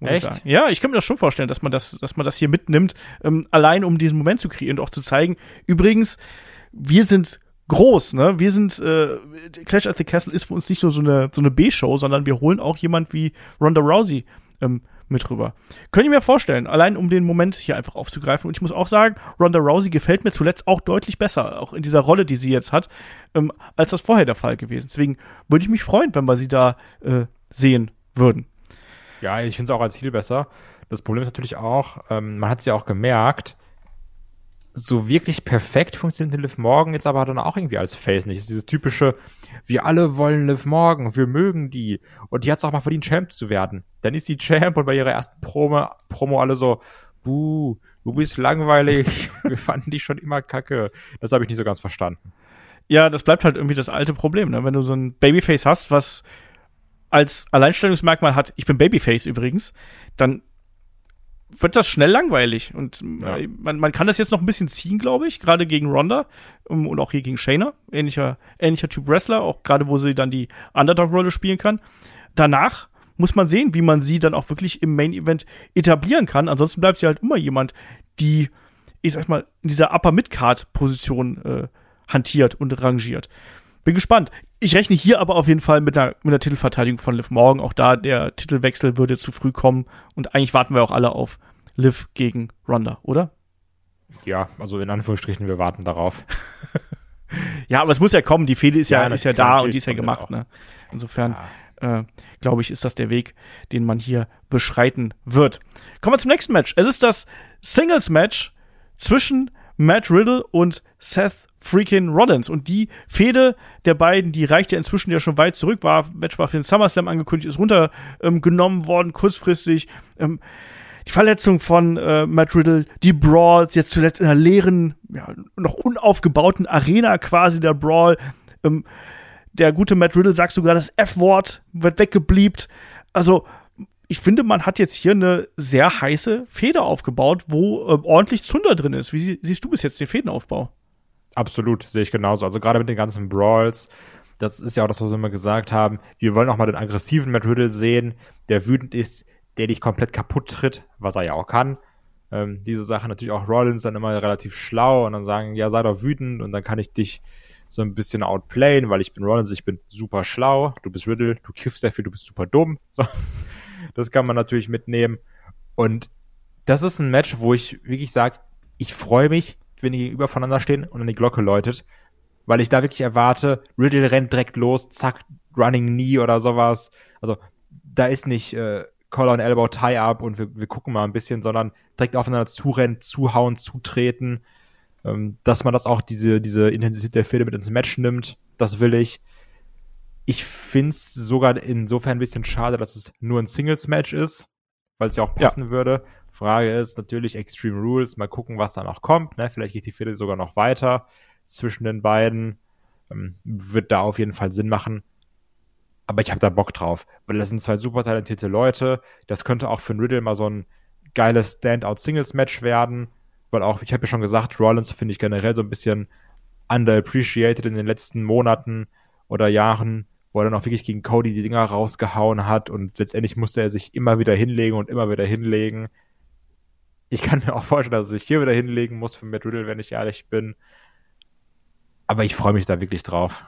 Echt? Ich ja, ich könnte mir das schon vorstellen, dass man das, dass man das hier mitnimmt, ähm, allein um diesen Moment zu kreieren und auch zu zeigen. Übrigens, wir sind groß, ne? Wir sind äh, Clash at the Castle ist für uns nicht nur so eine so eine B-Show, sondern wir holen auch jemand wie Ronda Rousey ähm, mit rüber. Könnte ich mir vorstellen, allein um den Moment hier einfach aufzugreifen. Und ich muss auch sagen, Ronda Rousey gefällt mir zuletzt auch deutlich besser, auch in dieser Rolle, die sie jetzt hat, ähm, als das vorher der Fall gewesen. Deswegen würde ich mich freuen, wenn wir sie da äh, sehen würden. Ja, ich finde es auch als viel besser. Das Problem ist natürlich auch, ähm, man hat es ja auch gemerkt, so wirklich perfekt funktioniert Liv Morgan jetzt aber dann auch irgendwie als Face nicht. Das ist dieses typische, wir alle wollen Liv Morgan, wir mögen die. Und die hat es auch mal verdient, Champ zu werden. Dann ist die Champ und bei ihrer ersten Promo, Promo alle so, buh, du bist langweilig, wir fanden dich schon immer kacke. Das habe ich nicht so ganz verstanden. Ja, das bleibt halt irgendwie das alte Problem, ne? Wenn du so ein Babyface hast, was als Alleinstellungsmerkmal hat, ich bin Babyface übrigens, dann wird das schnell langweilig. Und ja. Äh, man, man kann das jetzt noch ein bisschen ziehen, glaube ich, gerade gegen Ronda und auch hier gegen Shayna. Ähnlicher, ähnlicher Typ Wrestler, auch gerade wo sie dann die Underdog-Rolle spielen kann. danach muss man sehen, wie man sie dann auch wirklich im Main Event etablieren kann. Ansonsten bleibt sie halt immer jemand, die, ich sag mal, in dieser Upper Mid-Card Position äh, hantiert und rangiert. Bin gespannt. Ich rechne hier aber auf jeden Fall mit der, mit der Titelverteidigung von Liv Morgan. Auch da der Titelwechsel würde zu früh kommen. Und eigentlich warten wir auch alle auf Liv gegen Ronda, oder? Ja, also in Anführungsstrichen, wir warten darauf. ja, aber es muss ja kommen. Die Fehde ist ja, ja ist ja da und die ist ja gemacht. Ne? Insofern ja. äh, glaube ich, ist das der Weg, den man hier beschreiten wird. Kommen wir zum nächsten Match. Es ist das Singles-Match zwischen Matt Riddle und Seth freaking Rollins. Und die Fehde der beiden, die reicht ja inzwischen ja schon weit zurück, war, Match war für den SummerSlam angekündigt, ist runtergenommen ähm, worden, kurzfristig. Ähm, die Verletzung von äh, Matt Riddle, die Brawls, jetzt zuletzt in einer leeren, ja, noch unaufgebauten Arena quasi der Brawl. Ähm, der gute Matt Riddle sagt sogar, das F-Wort wird weggebliebt. Also, ich finde, man hat jetzt hier eine sehr heiße Feder aufgebaut, wo äh, ordentlich Zunder drin ist. Wie sie, siehst du bis jetzt den Fädenaufbau? Absolut, sehe ich genauso. Also gerade mit den ganzen Brawls, das ist ja auch das, was wir immer gesagt haben. Wir wollen auch mal den aggressiven Matt Riddle sehen, der wütend ist, der dich komplett kaputt tritt, was er ja auch kann. Ähm, diese Sache natürlich auch Rollins dann immer relativ schlau und dann sagen, ja, sei doch wütend und dann kann ich dich so ein bisschen outplayen, weil ich bin Rollins, ich bin super schlau, du bist Riddle, du kiffst sehr viel, du bist super dumm. So. Das kann man natürlich mitnehmen. Und das ist ein Match, wo ich wirklich sage, ich freue mich, wenn die gegenüber voneinander stehen und dann die Glocke läutet, weil ich da wirklich erwarte, Riddle rennt direkt los, zack, Running Knee oder sowas. Also da ist nicht äh, Collar und Elbow Tie-Up und wir, wir gucken mal ein bisschen, sondern direkt aufeinander zurennen, zuhauen, zutreten. Ähm, dass man das auch, diese, diese Intensität der Fehde mit ins Match nimmt, das will ich. Ich finde es sogar insofern ein bisschen schade, dass es nur ein Singles-Match ist, weil es ja auch passen ja. würde. Frage ist natürlich Extreme Rules, mal gucken, was da noch kommt. Ne? Vielleicht geht die Fehde sogar noch weiter zwischen den beiden. Ähm, wird da auf jeden Fall Sinn machen aber ich habe da Bock drauf, weil das sind zwei super talentierte Leute. Das könnte auch für einen Riddle mal so ein geiles Standout-Singles-Match werden, weil auch, ich habe ja schon gesagt, Rollins finde ich generell so ein bisschen underappreciated in den letzten Monaten oder Jahren, wo er dann auch wirklich gegen Cody die Dinger rausgehauen hat und letztendlich musste er sich immer wieder hinlegen und immer wieder hinlegen. Ich kann mir auch vorstellen, dass sich hier wieder hinlegen muss für Matt Riddle, wenn ich ehrlich bin. Aber ich freue mich da wirklich drauf.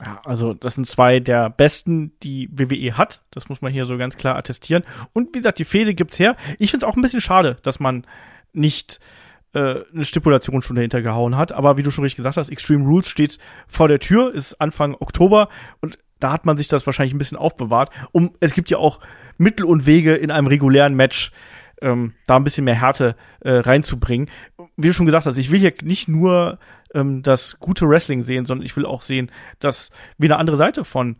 Ja, also das sind zwei der besten, die WWE hat. Das muss man hier so ganz klar attestieren. Und wie gesagt, die Fehde gibt's her. Ich finde es auch ein bisschen schade, dass man nicht äh, eine Stipulation schon dahinter gehauen hat. Aber wie du schon richtig gesagt hast, Extreme Rules steht vor der Tür, ist Anfang Oktober und da hat man sich das wahrscheinlich ein bisschen aufbewahrt. Um, es gibt ja auch Mittel und Wege in einem regulären Match, ähm, da ein bisschen mehr Härte äh, reinzubringen. Wie du schon gesagt hast, ich will hier nicht nur ähm, das gute Wrestling sehen, sondern ich will auch sehen, dass wir eine andere Seite von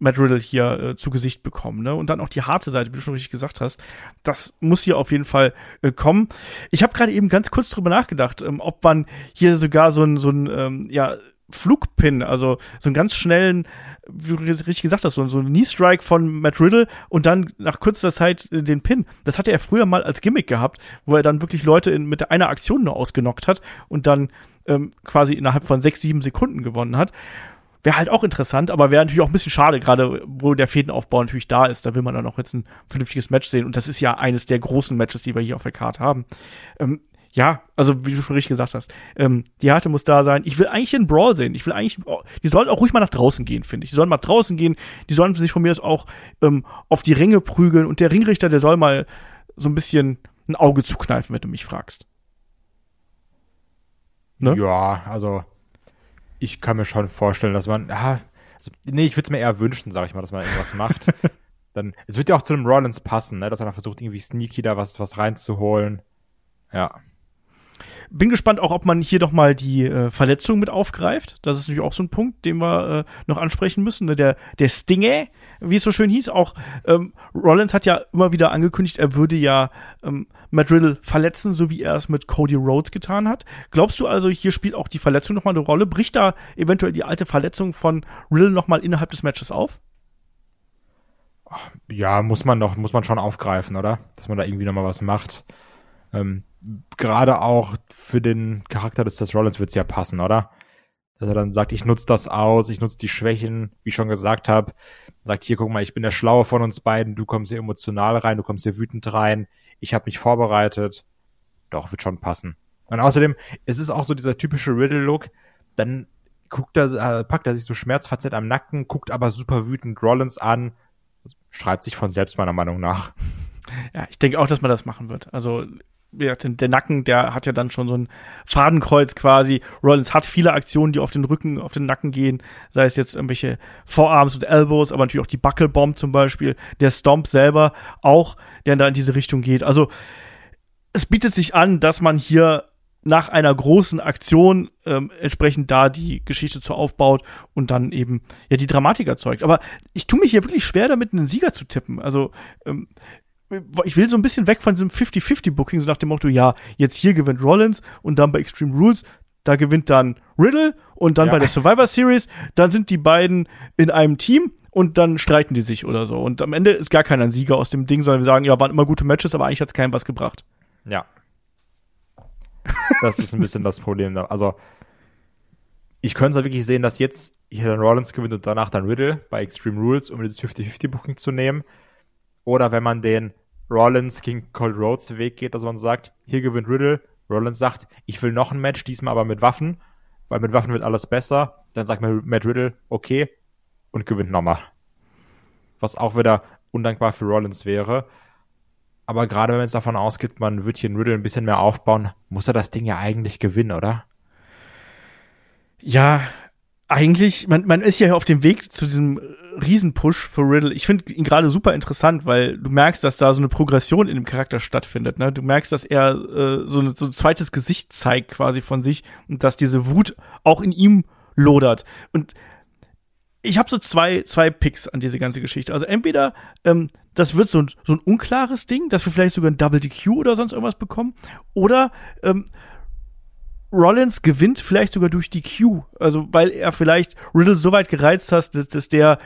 Matt Riddle hier äh, zu Gesicht bekommen, ne? Und dann auch die harte Seite, wie du schon richtig gesagt hast. Das muss hier auf jeden Fall äh, kommen. Ich habe gerade eben ganz kurz drüber nachgedacht, ähm, ob man hier sogar so ein, so ein ähm, ja, Flugpin, also so einen ganz schnellen, wie du richtig gesagt hast, so, so ein Knee-Strike von Matt Riddle und dann nach kurzer Zeit äh, den Pin. Das hatte er früher mal als Gimmick gehabt, wo er dann wirklich Leute in, mit einer Aktion nur ausgenockt hat und dann ähm, quasi innerhalb von sechs, sieben Sekunden gewonnen hat. Wäre halt auch interessant, aber wäre natürlich auch ein bisschen schade, gerade wo der Fädenaufbau natürlich da ist. Da will man dann auch jetzt ein vernünftiges Match sehen. Und das ist ja eines der großen Matches, die wir hier auf der Karte haben. Ähm, ja, also wie du schon richtig gesagt hast, ähm, die Härte muss da sein. Ich will eigentlich einen Brawl sehen. Ich will eigentlich, oh, die sollen auch ruhig mal nach draußen gehen, finde ich. Die sollen mal draußen gehen. Die sollen sich von mir aus auch ähm, auf die Ringe prügeln. Und der Ringrichter, der soll mal so ein bisschen ein Auge zukneifen, wenn du mich fragst. Ne? Ja, also ich kann mir schon vorstellen, dass man, ja, also, nee, ich würde es mir eher wünschen, sag ich mal, dass man irgendwas macht. Dann, es wird ja auch zu dem Rollins passen, ne, dass er dann versucht, irgendwie sneaky da was, was reinzuholen. Ja. Bin gespannt auch, ob man hier doch mal die äh, Verletzung mit aufgreift. Das ist natürlich auch so ein Punkt, den wir äh, noch ansprechen müssen. Ne? Der, der Stinge, wie es so schön hieß, auch ähm, Rollins hat ja immer wieder angekündigt, er würde ja ähm, Matt Riddle verletzen, so wie er es mit Cody Rhodes getan hat. Glaubst du also, hier spielt auch die Verletzung nochmal eine Rolle? Bricht da eventuell die alte Verletzung von Riddle nochmal innerhalb des Matches auf? Ja, muss man doch, muss man schon aufgreifen, oder? Dass man da irgendwie nochmal was macht. Ähm, Gerade auch für den Charakter des Seth Rollins wird es ja passen, oder? dass er dann sagt, ich nutze das aus, ich nutze die Schwächen, wie ich schon gesagt habe. Sagt, hier, guck mal, ich bin der Schlaue von uns beiden, du kommst hier emotional rein, du kommst hier wütend rein, ich habe mich vorbereitet. Doch, wird schon passen. Und außerdem, es ist auch so dieser typische Riddle-Look, dann guckt er, äh, packt er sich so schmerzverzerrt am Nacken, guckt aber super wütend Rollins an, schreibt sich von selbst meiner Meinung nach. Ja, ich denke auch, dass man das machen wird. Also ja, der Nacken, der hat ja dann schon so ein Fadenkreuz quasi. Rollins hat viele Aktionen, die auf den Rücken, auf den Nacken gehen, sei es jetzt irgendwelche Vorarms und Elbows, aber natürlich auch die Buckelbomb zum Beispiel, der Stomp selber auch, der da in diese Richtung geht. Also es bietet sich an, dass man hier nach einer großen Aktion ähm, entsprechend da die Geschichte zu aufbaut und dann eben ja die Dramatik erzeugt. Aber ich tue mich hier wirklich schwer damit, einen Sieger zu tippen. Also ähm, ich will so ein bisschen weg von diesem 50-50-Booking, so nach dem Motto, ja, jetzt hier gewinnt Rollins und dann bei Extreme Rules, da gewinnt dann Riddle und dann ja. bei der Survivor Series, dann sind die beiden in einem Team und dann streiten die sich oder so. Und am Ende ist gar keiner ein Sieger aus dem Ding, sondern wir sagen, ja, waren immer gute Matches, aber eigentlich hat es keinem was gebracht. Ja. Das ist ein bisschen das Problem. Also, ich könnte es wirklich sehen, dass jetzt hier dann Rollins gewinnt und danach dann Riddle bei Extreme Rules, um dieses 50-50-Booking zu nehmen. Oder wenn man den Rollins gegen Cold Rhodes Weg geht, dass man sagt, hier gewinnt Riddle, Rollins sagt, ich will noch ein Match, diesmal aber mit Waffen, weil mit Waffen wird alles besser. Dann sagt Matt Riddle, okay, und gewinnt nochmal. Was auch wieder undankbar für Rollins wäre. Aber gerade wenn es davon ausgeht, man wird hier in Riddle ein bisschen mehr aufbauen, muss er das Ding ja eigentlich gewinnen, oder? Ja, eigentlich, man, man ist ja auf dem Weg zu diesem Riesenpush für Riddle. Ich finde ihn gerade super interessant, weil du merkst, dass da so eine Progression in dem Charakter stattfindet. Ne? Du merkst, dass er äh, so, ein, so ein zweites Gesicht zeigt quasi von sich und dass diese Wut auch in ihm lodert. Und ich habe so zwei, zwei Picks an diese ganze Geschichte. Also entweder ähm, das wird so ein, so ein unklares Ding, dass wir vielleicht sogar ein Double DQ oder sonst irgendwas bekommen, oder ähm, Rollins gewinnt vielleicht sogar durch die Q. Also, weil er vielleicht Riddle so weit gereizt hat, dass, dass der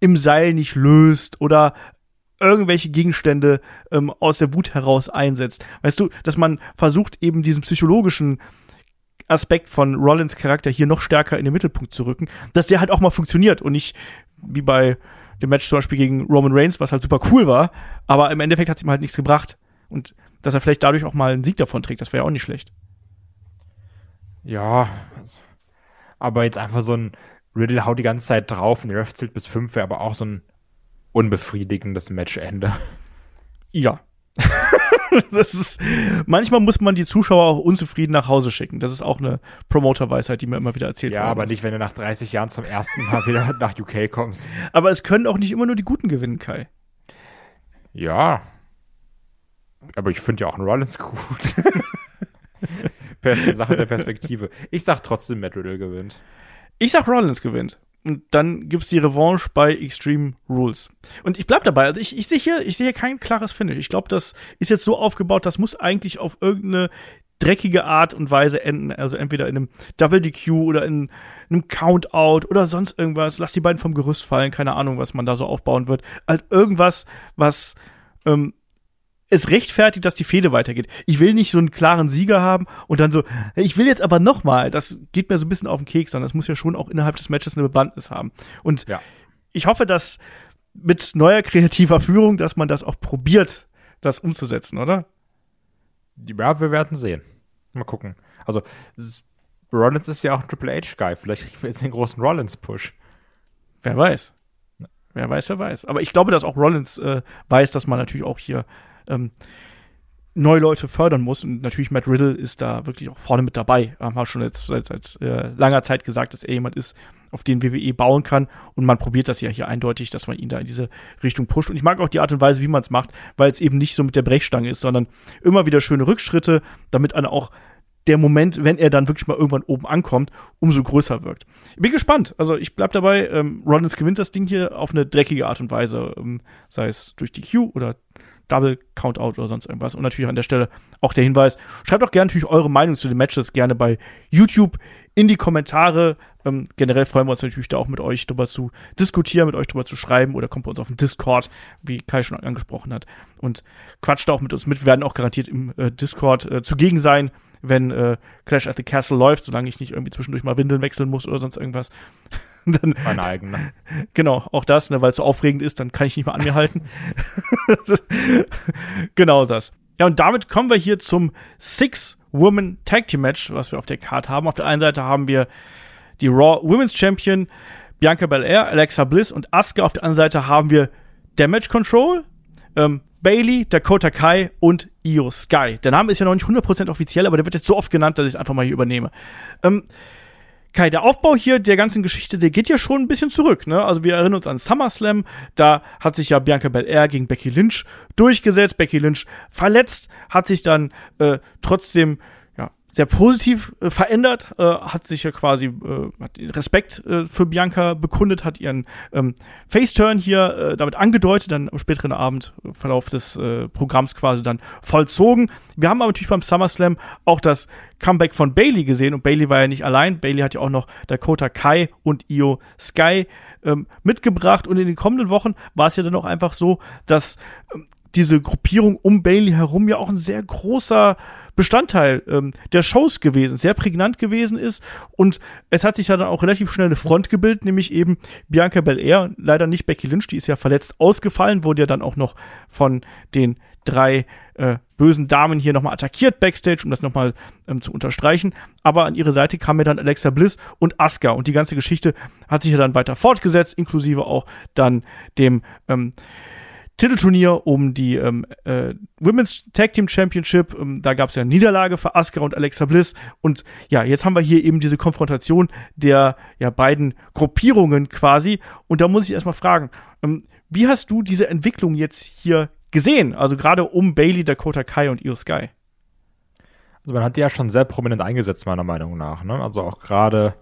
im Seil nicht löst oder irgendwelche Gegenstände ähm, aus der Wut heraus einsetzt. Weißt du, dass man versucht, eben diesen psychologischen Aspekt von Rollins Charakter hier noch stärker in den Mittelpunkt zu rücken, dass der halt auch mal funktioniert und nicht wie bei dem Match zum Beispiel gegen Roman Reigns, was halt super cool war, aber im Endeffekt hat es ihm halt nichts gebracht. Und dass er vielleicht dadurch auch mal einen Sieg davon trägt, das wäre ja auch nicht schlecht. Ja, also, aber jetzt einfach so ein Riddle haut die ganze Zeit drauf und der Ref zählt bis fünf, wäre aber auch so ein unbefriedigendes Matchende. Ja. das ist, manchmal muss man die Zuschauer auch unzufrieden nach Hause schicken. Das ist auch eine Promoter-Weisheit, die mir immer wieder erzählt wird. Ja, aber ist. nicht, wenn du nach 30 Jahren zum ersten Mal wieder nach UK kommst. Aber es können auch nicht immer nur die Guten gewinnen, Kai. Ja. Aber ich finde ja auch einen Rollins gut. Sache der Perspektive. Ich sag trotzdem, Matt Riddle gewinnt. Ich sag Rollins gewinnt. Und dann gibt's die Revanche bei Extreme Rules. Und ich bleib dabei. Also ich, ich sehe hier, ich sehe hier kein klares Finish. Ich glaube, das ist jetzt so aufgebaut, das muss eigentlich auf irgendeine dreckige Art und Weise enden. Also entweder in einem Double DQ oder in einem Countout oder sonst irgendwas. Lass die beiden vom Gerüst fallen. Keine Ahnung, was man da so aufbauen wird. Halt irgendwas, was ähm, es rechtfertigt, dass die Fehde weitergeht. Ich will nicht so einen klaren Sieger haben und dann so, ich will jetzt aber noch mal. Das geht mir so ein bisschen auf den Keks, sondern das muss ja schon auch innerhalb des Matches eine Bewandtnis haben. Und ja. ich hoffe, dass mit neuer kreativer Führung, dass man das auch probiert, das umzusetzen, oder? Ja, wir werden sehen. Mal gucken. Also, Rollins ist ja auch ein Triple H-Guy. Vielleicht kriegen wir jetzt den großen Rollins-Push. Wer weiß. Wer weiß, wer weiß. Aber ich glaube, dass auch Rollins äh, weiß, dass man natürlich auch hier ähm, neue Leute fördern muss. Und natürlich Matt Riddle ist da wirklich auch vorne mit dabei. Haben wir schon jetzt seit, seit äh, langer Zeit gesagt, dass er jemand ist, auf den WWE bauen kann. Und man probiert das ja hier eindeutig, dass man ihn da in diese Richtung pusht. Und ich mag auch die Art und Weise, wie man es macht, weil es eben nicht so mit der Brechstange ist, sondern immer wieder schöne Rückschritte, damit dann auch der Moment, wenn er dann wirklich mal irgendwann oben ankommt, umso größer wirkt. Ich bin gespannt. Also ich bleib dabei, ähm, Rollins gewinnt das Ding hier auf eine dreckige Art und Weise, ähm, sei es durch die Q oder Double Countout oder sonst irgendwas. Und natürlich an der Stelle auch der Hinweis, schreibt auch gerne natürlich eure Meinung zu den Matches gerne bei YouTube in die Kommentare. Ähm, generell freuen wir uns natürlich da auch mit euch drüber zu diskutieren, mit euch drüber zu schreiben oder kommt bei uns auf den Discord, wie Kai schon angesprochen hat. Und quatscht auch mit uns mit. Wir werden auch garantiert im äh, Discord äh, zugegen sein, wenn äh, Clash at the Castle läuft, solange ich nicht irgendwie zwischendurch mal Windeln wechseln muss oder sonst irgendwas. dann, Meine eigene. Genau, auch das, ne, weil es so aufregend ist, dann kann ich nicht mehr an mir halten. genau das. Ja, und damit kommen wir hier zum Six-Woman Tag Team Match, was wir auf der Card haben. Auf der einen Seite haben wir die Raw Women's Champion Bianca Belair, Alexa Bliss und Asuka. Auf der anderen Seite haben wir Damage Control, ähm, Bailey, Dakota Kai und Io Sky. Der Name ist ja noch nicht 100% offiziell, aber der wird jetzt so oft genannt, dass ich einfach mal hier übernehme. Ähm, Kai, der Aufbau hier der ganzen Geschichte, der geht ja schon ein bisschen zurück, ne? Also wir erinnern uns an SummerSlam, da hat sich ja Bianca Belair gegen Becky Lynch durchgesetzt, Becky Lynch verletzt, hat sich dann äh, trotzdem sehr positiv äh, verändert, äh, hat sich ja quasi äh, hat Respekt äh, für Bianca bekundet, hat ihren ähm, Faceturn hier äh, damit angedeutet, dann am späteren Abendverlauf des äh, Programms quasi dann vollzogen. Wir haben aber natürlich beim SummerSlam auch das Comeback von Bailey gesehen und Bailey war ja nicht allein. Bailey hat ja auch noch Dakota Kai und Io Sky ähm, mitgebracht und in den kommenden Wochen war es ja dann auch einfach so, dass ähm, diese Gruppierung um Bailey herum ja auch ein sehr großer Bestandteil ähm, der Shows gewesen, sehr prägnant gewesen ist. Und es hat sich ja dann auch relativ schnell eine Front gebildet, nämlich eben Bianca Belair, leider nicht Becky Lynch, die ist ja verletzt ausgefallen, wurde ja dann auch noch von den drei äh, bösen Damen hier nochmal attackiert backstage, um das nochmal ähm, zu unterstreichen. Aber an ihre Seite kam mir dann Alexa Bliss und Asuka. Und die ganze Geschichte hat sich ja dann weiter fortgesetzt, inklusive auch dann dem ähm, Titelturnier um die ähm, äh, Women's Tag Team Championship. Ähm, da gab es ja eine Niederlage für Asuka und Alexa Bliss. Und ja, jetzt haben wir hier eben diese Konfrontation der ja, beiden Gruppierungen quasi. Und da muss ich erstmal fragen, ähm, wie hast du diese Entwicklung jetzt hier gesehen? Also gerade um Bailey, Dakota Kai und Io Sky. Also man hat die ja schon sehr prominent eingesetzt, meiner Meinung nach. Ne? Also auch gerade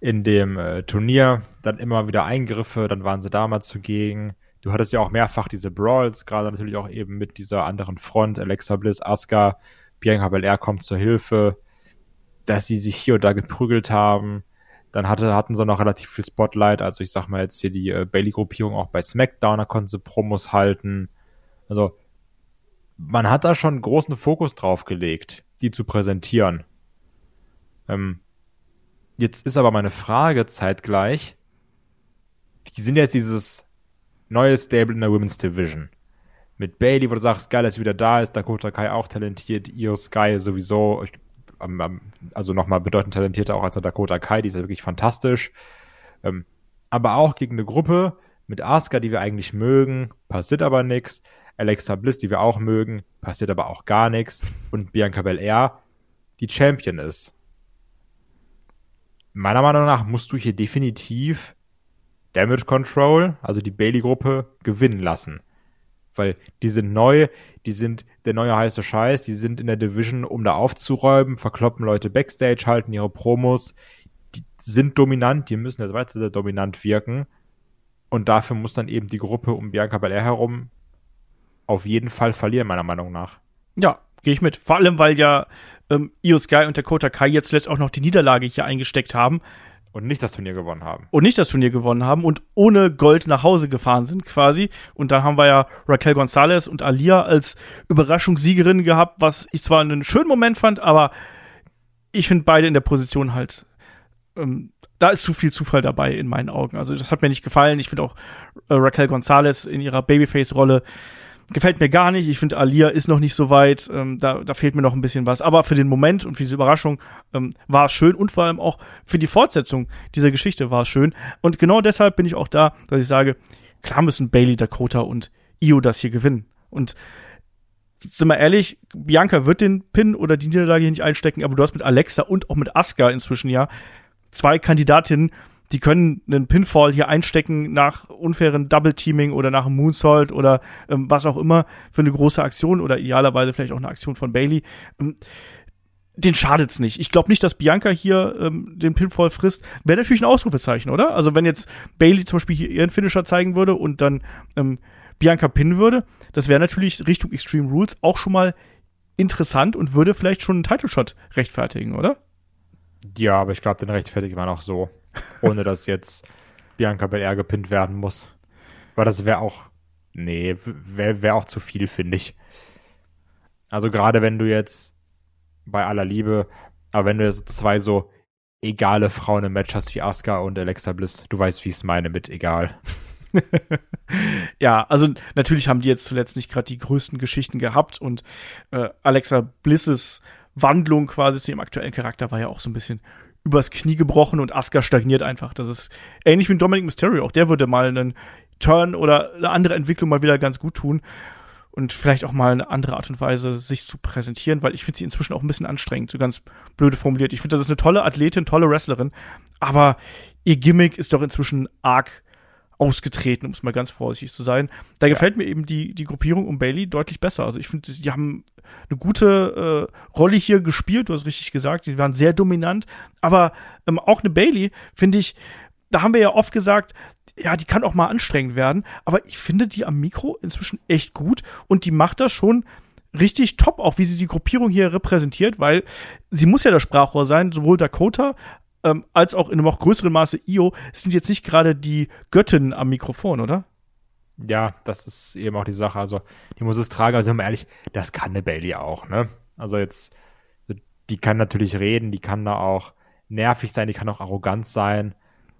in dem äh, Turnier dann immer wieder Eingriffe, dann waren sie damals zugegen du hattest ja auch mehrfach diese Brawls, gerade natürlich auch eben mit dieser anderen Front, Alexa Bliss, Asuka, Bianca Belair kommt zur Hilfe, dass sie sich hier und da geprügelt haben. Dann hatte, hatten sie noch relativ viel Spotlight, also ich sag mal jetzt hier die äh, Bailey-Gruppierung auch bei SmackDown, da konnten sie Promos halten. Also man hat da schon großen Fokus drauf gelegt, die zu präsentieren. Ähm, jetzt ist aber meine Frage zeitgleich, die sind jetzt dieses neues Stable in der Women's Division. Mit Bailey, wo du sagst, geil, dass sie wieder da ist, Dakota Kai auch talentiert, Io Sky sowieso, also nochmal bedeutend talentierter auch als der Dakota Kai, die ist ja wirklich fantastisch. Ähm, aber auch gegen eine Gruppe mit Asuka, die wir eigentlich mögen, passiert aber nichts. Alexa Bliss, die wir auch mögen, passiert aber auch gar nichts. Und Bianca Belair, die Champion ist. Meiner Meinung nach musst du hier definitiv Damage Control, also die Bailey-Gruppe, gewinnen lassen. Weil die sind neu, die sind der neue heiße Scheiß, die sind in der Division, um da aufzuräumen, verkloppen Leute Backstage, halten ihre Promos, die sind dominant, die müssen jetzt weiter dominant wirken. Und dafür muss dann eben die Gruppe um Bianca Belair herum auf jeden Fall verlieren, meiner Meinung nach. Ja, gehe ich mit. Vor allem, weil ja ähm, Io Sky und Dakota Kai jetzt zuletzt auch noch die Niederlage hier eingesteckt haben. Und nicht das Turnier gewonnen haben. Und nicht das Turnier gewonnen haben und ohne Gold nach Hause gefahren sind quasi. Und dann haben wir ja Raquel Gonzalez und Alia als Überraschungssiegerin gehabt, was ich zwar einen schönen Moment fand, aber ich finde beide in der Position halt, ähm, da ist zu viel Zufall dabei in meinen Augen. Also das hat mir nicht gefallen. Ich finde auch äh, Raquel Gonzalez in ihrer Babyface-Rolle gefällt mir gar nicht. Ich finde, Alia ist noch nicht so weit. Ähm, da, da fehlt mir noch ein bisschen was. Aber für den Moment und für diese Überraschung ähm, war es schön und vor allem auch für die Fortsetzung dieser Geschichte war es schön. Und genau deshalb bin ich auch da, dass ich sage, klar müssen Bailey, Dakota und Io das hier gewinnen. Und sind wir ehrlich, Bianca wird den Pin oder die Niederlage hier nicht einstecken, aber du hast mit Alexa und auch mit Asuka inzwischen ja zwei Kandidatinnen, die können einen Pinfall hier einstecken nach unfairen Double-Teaming oder nach einem Moonsault oder ähm, was auch immer für eine große Aktion oder idealerweise vielleicht auch eine Aktion von Bailey. Ähm, den schadet's nicht. Ich glaube nicht, dass Bianca hier ähm, den Pinfall frisst. Wäre natürlich ein Ausrufezeichen, oder? Also wenn jetzt Bailey zum Beispiel hier ihren Finisher zeigen würde und dann ähm, Bianca pinnen würde, das wäre natürlich Richtung Extreme Rules auch schon mal interessant und würde vielleicht schon einen Title Shot rechtfertigen, oder? Ja, aber ich glaube, den rechtfertigt man auch so ohne dass jetzt Bianca Belair gepinnt werden muss. Weil das wäre auch, nee, wäre wär auch zu viel, finde ich. Also gerade wenn du jetzt bei aller Liebe. Aber wenn du jetzt zwei so egale Frauen im Match hast wie Asuka und Alexa Bliss, du weißt, wie ich es meine mit egal. ja, also natürlich haben die jetzt zuletzt nicht gerade die größten Geschichten gehabt und äh, Alexa Blisses Wandlung quasi zu ihrem aktuellen Charakter war ja auch so ein bisschen übers Knie gebrochen und Asuka stagniert einfach. Das ist ähnlich wie Dominic Mysterio. Auch der würde mal einen Turn oder eine andere Entwicklung mal wieder ganz gut tun und vielleicht auch mal eine andere Art und Weise sich zu präsentieren, weil ich finde sie inzwischen auch ein bisschen anstrengend, so ganz blöde formuliert. Ich finde, das ist eine tolle Athletin, tolle Wrestlerin, aber ihr Gimmick ist doch inzwischen arg ausgetreten, um es mal ganz vorsichtig zu sein. Da ja. gefällt mir eben die, die Gruppierung um Bailey deutlich besser. Also ich finde, die haben eine gute äh, Rolle hier gespielt, du hast richtig gesagt, sie waren sehr dominant, aber ähm, auch eine Bailey, finde ich, da haben wir ja oft gesagt, ja, die kann auch mal anstrengend werden, aber ich finde die am Mikro inzwischen echt gut und die macht das schon richtig top, auch wie sie die Gruppierung hier repräsentiert, weil sie muss ja das Sprachrohr sein, sowohl Dakota ähm, als auch in einem noch größeren Maße Io sind jetzt nicht gerade die Göttinnen am Mikrofon, oder? Ja, das ist eben auch die Sache. Also, die muss es tragen, also, ehrlich, das kann eine Bailey auch, ne? Also, jetzt, so, die kann natürlich reden, die kann da auch nervig sein, die kann auch arrogant sein.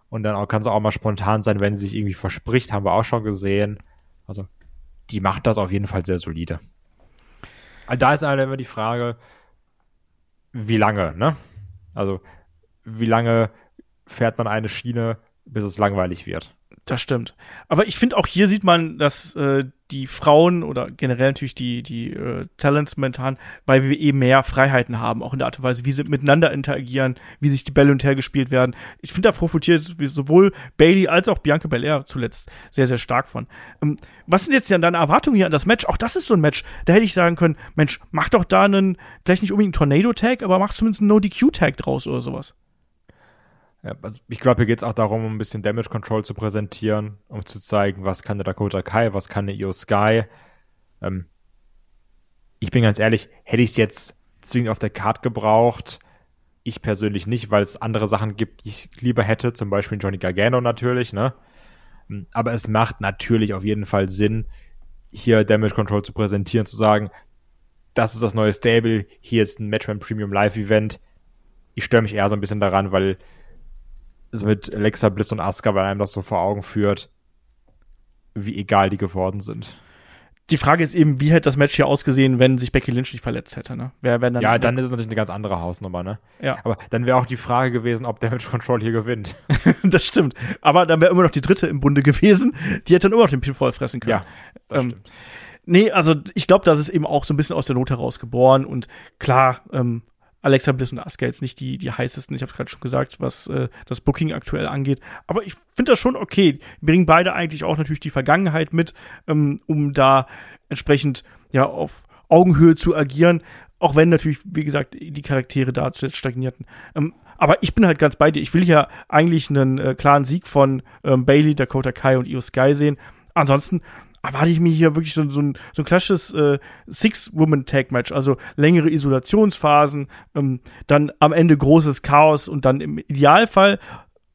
Und dann kann es auch mal spontan sein, wenn sie sich irgendwie verspricht, haben wir auch schon gesehen. Also, die macht das auf jeden Fall sehr solide. Also, da ist halt immer die Frage, wie lange, ne? Also, wie lange fährt man eine Schiene, bis es langweilig wird. Das stimmt. Aber ich finde auch hier sieht man, dass äh, die Frauen oder generell natürlich die, die äh, Talents momentan bei WWE mehr Freiheiten haben, auch in der Art und Weise, wie sie miteinander interagieren, wie sich die Bälle und her gespielt werden. Ich finde, da profitiert sowohl Bailey als auch Bianca Belair zuletzt sehr, sehr stark von. Ähm, was sind jetzt deine Erwartungen hier an das Match? Auch das ist so ein Match. Da hätte ich sagen können, Mensch, mach doch da einen, vielleicht nicht unbedingt einen Tornado-Tag, aber mach zumindest einen No-DQ-Tag draus oder sowas. Ja, also ich glaube, hier geht es auch darum, um ein bisschen Damage Control zu präsentieren, um zu zeigen, was kann der Dakota Kai, was kann der Io Sky. Ähm, ich bin ganz ehrlich, hätte ich es jetzt zwingend auf der Card gebraucht, ich persönlich nicht, weil es andere Sachen gibt, die ich lieber hätte, zum Beispiel Johnny Gargano natürlich, ne? Ähm, aber es macht natürlich auf jeden Fall Sinn, hier Damage Control zu präsentieren, zu sagen, das ist das neue Stable, hier ist ein Matchman Premium Live Event. Ich störe mich eher so ein bisschen daran, weil also mit Alexa Bliss und Asuka, weil einem das so vor Augen führt, wie egal die geworden sind. Die Frage ist eben, wie hätte das Match hier ausgesehen, wenn sich Becky Lynch nicht verletzt hätte, ne? Wer, wenn dann ja, dann ist es natürlich eine ganz andere Hausnummer, ne? Ja. Aber dann wäre auch die Frage gewesen, ob Damage Control hier gewinnt. das stimmt. Aber dann wäre immer noch die dritte im Bunde gewesen. Die hätte dann immer noch den Pinfall fressen können. Ja, ähm. Nee, also ich glaube, das ist eben auch so ein bisschen aus der Not heraus geboren und klar, ähm, Alexa Bliss und Asuka jetzt nicht die, die heißesten, ich habe gerade schon gesagt, was äh, das Booking aktuell angeht. Aber ich finde das schon okay. Die bringen beide eigentlich auch natürlich die Vergangenheit mit, ähm, um da entsprechend ja auf Augenhöhe zu agieren. Auch wenn natürlich, wie gesagt, die Charaktere da zuletzt stagnierten. Ähm, aber ich bin halt ganz bei dir. Ich will ja eigentlich einen äh, klaren Sieg von ähm, Bailey, Dakota Kai und Io Sky sehen. Ansonsten erwarte ich mir hier wirklich so, so, ein, so ein klassisches äh, Six-Woman-Tag-Match, also längere Isolationsphasen, ähm, dann am Ende großes Chaos und dann im Idealfall